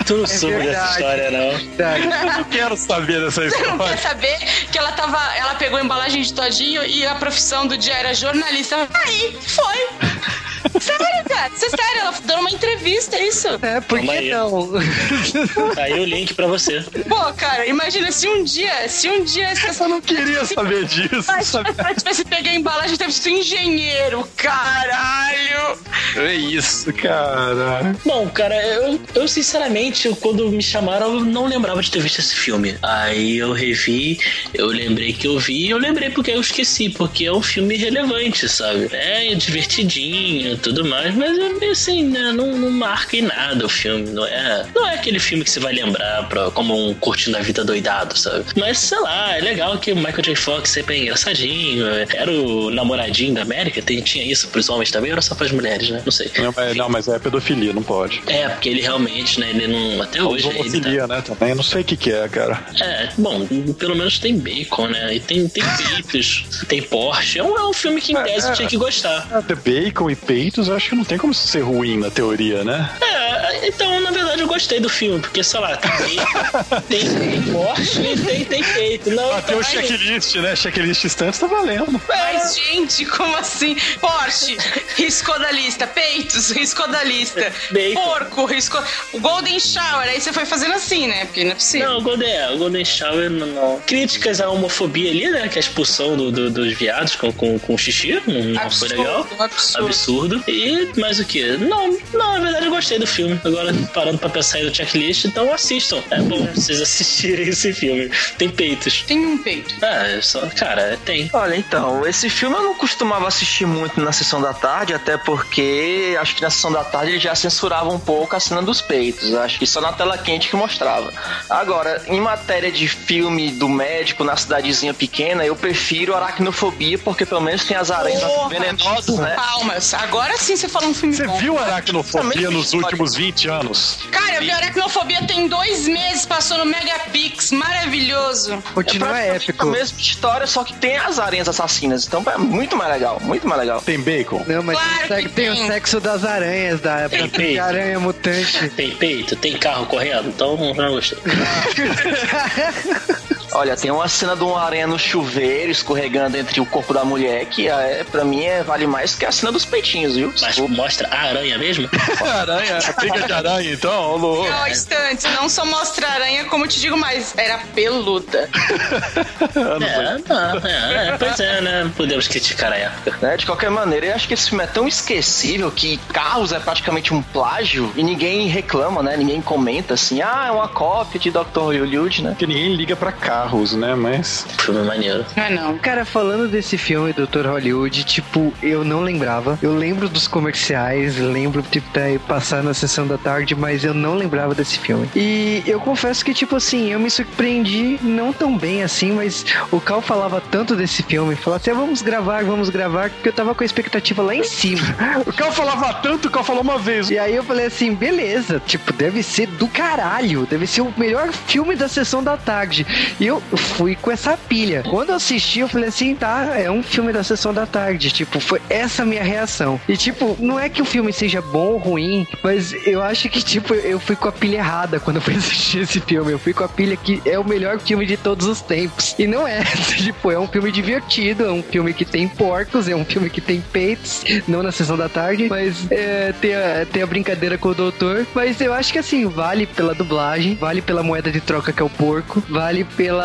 Tu não soube dessa verdade. história, não. *laughs* Eu não quero saber dessa Você não quer história. saber que ela tava. Ela pegou a embalagem de todinho e a profissão do dia era jornalista. Aí, foi! Sério, cara? Você sério, ela dando uma entrevista, é isso? É, por que aí. não? Aí o link pra você. Pô, cara, imagina se um dia, se um dia essa Eu não queria saber disso. sabe? Se tivesse pegar a embalagem, teve sido engenheiro, caralho! É isso, cara. Bom, cara, eu, eu sinceramente, quando me chamaram, eu não lembrava de ter visto esse filme. Aí eu revi, eu lembrei que eu vi, eu lembrei porque eu esqueci, porque é um filme relevante, sabe? É divertidinho, e tudo mais, mas é meio assim, né? Não, não marca em nada o filme. Não é, não é aquele filme que você vai lembrar pra, como um curtindo a vida doidado, sabe? Mas sei lá, é legal que o Michael J. Fox sempre é engraçadinho. Era o namoradinho da América, tem, tinha isso pros homens também, ou era só pras mulheres, né? Não sei. Não, mas, não, mas é pedofilia, não pode. É, porque ele realmente, né? Ele não. Até hoje. Ele tá, né? Também. Eu não sei o que, que é, cara. é, bom, pelo menos tem bacon, né? E tem, tem peitos, *laughs* tem Porsche. É um, é um filme que em É, tese é. tinha que gostar. Ter bacon e peitos, eu acho que não tem como ser ruim na teoria, né? É, então, na verdade, eu gostei do filme, porque, sei lá, tem tem, Porsche e tem, tem peito. Não, Ah, tem o então, checklist, né? Checklist instante tá valendo. Mas, gente, como assim? Porsche, riscou da lista. Peitos, riscou da lista. Bacon. Porco, riscou. O Golden Shower, aí você foi fazendo assim, né? Porque não é possível. Não, o Golden, é, o Golden Shower não, não. Críticas à homofobia ali, né? Que é a expulsão do- do- dos viados com, com, com xixi. Não, não foi Absurdo, legal. absurdo. Absurdo. E mais o que? Não, não, na verdade eu gostei do filme. Agora, parando pra pensar aí no checklist, então assistam. É bom vocês assistirem *laughs* esse filme. Tem peitos. Tem um peito. Ah, é só, cara, tem. Olha, então, esse filme eu não costumava assistir muito na sessão da tarde, até porque acho que na sessão da tarde ele já censurava um pouco a cena dos peitos. Acho que só na tela quente que mostrava. Agora, em matéria de filme do médico na cidadezinha pequena, eu prefiro Aracnofobia, porque pelo menos tem as aranhas Porra, venenosas, né? Palmas. Agora sim você falou um filme Você bom. viu aracnofobia nos últimos 20 anos? Cara, eu vi Aracnofobia tem dois meses, passou no Megapix. Maravilhoso. Continua praticamente épico. a mesma história, só que tem as aranhas assassinas. Então é muito mais legal, muito mais legal. Tem bacon? Não, mas Claro tem, que tem o tem. sexo das aranhas, da Tem da peito. aranha mutante. Tem peito, tem carro correndo, então não gostei. *laughs* Olha, tem uma cena de uma aranha no chuveiro escorregando entre o corpo da mulher que é, pra mim é, vale mais que a cena dos peitinhos, viu? Mas mostra a aranha mesmo? *laughs* aranha, briga de aranha, então, louco. Não, instantes, não só mostra aranha, como eu te digo mais, era peluda. *laughs* É, tá, é, é, pois é, né? Podemos criticar a época. Né? De qualquer maneira, eu acho que esse filme é tão esquecível que Carros é praticamente um plágio e ninguém reclama, né? Ninguém comenta assim, ah, é uma cópia de Dr. Hollywood, né? Porque ninguém liga pra carros, né? Mas. Filme maneiro. Não é não. Cara, falando desse filme, Dr. Hollywood, tipo, eu não lembrava. Eu lembro dos comerciais, lembro de ter passar na sessão da tarde, mas eu não lembrava desse filme. E eu confesso que, tipo assim, eu me surpreendi não tão bem assim, mas o Cal falava tanto desse filme, falava assim, ah, vamos gravar, vamos gravar, porque eu tava com a expectativa lá em cima. *laughs* O Cal falava tanto, o Cal falou uma vez. E aí eu falei assim, beleza, tipo, deve ser do caralho, deve ser o melhor filme da sessão da tarde. E eu fui com essa pilha. Quando eu assisti, eu falei assim, tá, é um filme da sessão da tarde. Tipo, foi essa minha reação. E tipo, não é que o filme seja bom ou ruim, mas eu acho que, tipo, eu fui com a pilha errada quando eu fui *laughs* assistir esse filme. Eu fui com a pilha que é o melhor filme de todos os tempos. E não é. *laughs* tipo, é um filme divertido, é um filme que tem porcos, é um filme que tem peitos, não na sessão da tarde, mas é, tem, a, tem a brincadeira com o doutor. Mas eu acho que assim, vale pela dublagem, vale pela moeda de troca que é o porco, vale pela,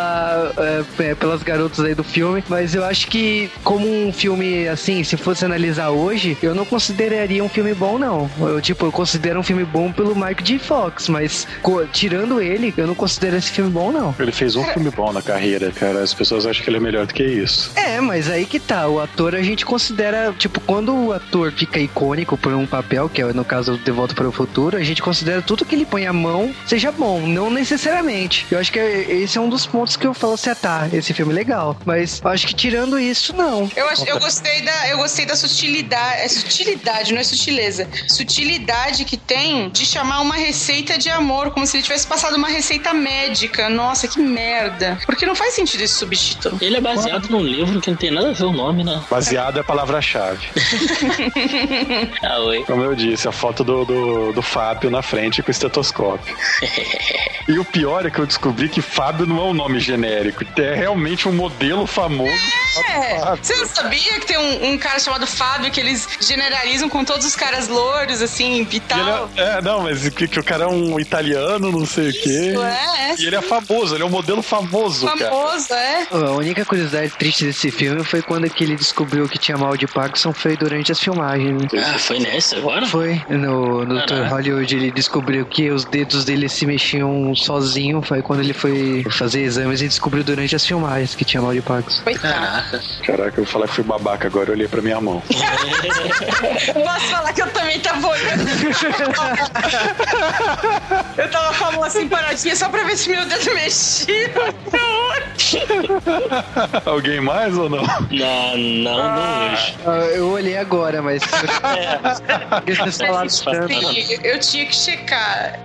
é, é, pelas garotas aí do filme, mas eu acho que como um filme assim, se fosse analisar hoje, eu não consideraria um filme bom, não. Eu, tipo, eu considero um filme bom pelo Mark G. Fox, mas tirando ele, eu não considero esse filme bom, não. Ele fez um filme bom na carreira, cara. As pessoas acham que ele é melhor do que isso. É, mas aí que tá. O ator a gente considera, tipo, quando o ator fica icônico por um papel, que é no caso De Volta para o Futuro, a gente considera tudo que ele põe a mão seja bom, não necessariamente. Eu acho que é- esse é um dos pontos que eu falo assim, ah, tá, esse filme é legal. Mas eu acho que tirando isso, não. Eu, acho, eu gostei da, eu gostei da sutilidade, é sutilidade, não é sutileza. Sutilidade que tem de chamar uma receita de amor, como se ele tivesse passado uma receita médica. Nossa, que merda. Porque não faz sentido esse subtítulo. Ele é baseado num livro que não tem nada a ver o nome, né? Baseado é a palavra-chave. *laughs* Ah, oi. Como eu disse, a foto do, do, do Fábio na frente com o estetoscópio. *laughs* e o pior é que eu descobri que Fábio não é um nome genérico. É realmente um modelo famoso. É, você não sabia que tem um, um cara chamado Fábio que eles generalizam com todos os caras louros, assim, e tal? é, é, não, mas que, que o cara é um italiano, não sei o quê. Isso, é, é. E ele é famoso, ele é um modelo famoso, cara. Famoso, é. A única curiosidade triste desse filme foi quando que ele descobriu que tinha mal de Parkinson foi durante as filmagens. né? Ah, foi nesse agora? Foi no, no Dr. Hollywood ele descobriu que os dedos dele se mexiam sozinho. Foi quando ele foi fazer exames e descobriu durante as filmagens que tinha mal de Parkinson. Coitado. Caraca. Caraca, eu vou falar que fui babaca agora, eu olhei pra minha mão. *laughs* Posso falar que eu também tava olhando. eu tava com a mão assim paradinha só pra ver se meu dedo mexia. Alguém mais ou não? Não, não, não hoje. Ah, Eu olhei agora, mas. *laughs* É. Porque vocês falaram tanto. Sim, eu tinha que checar.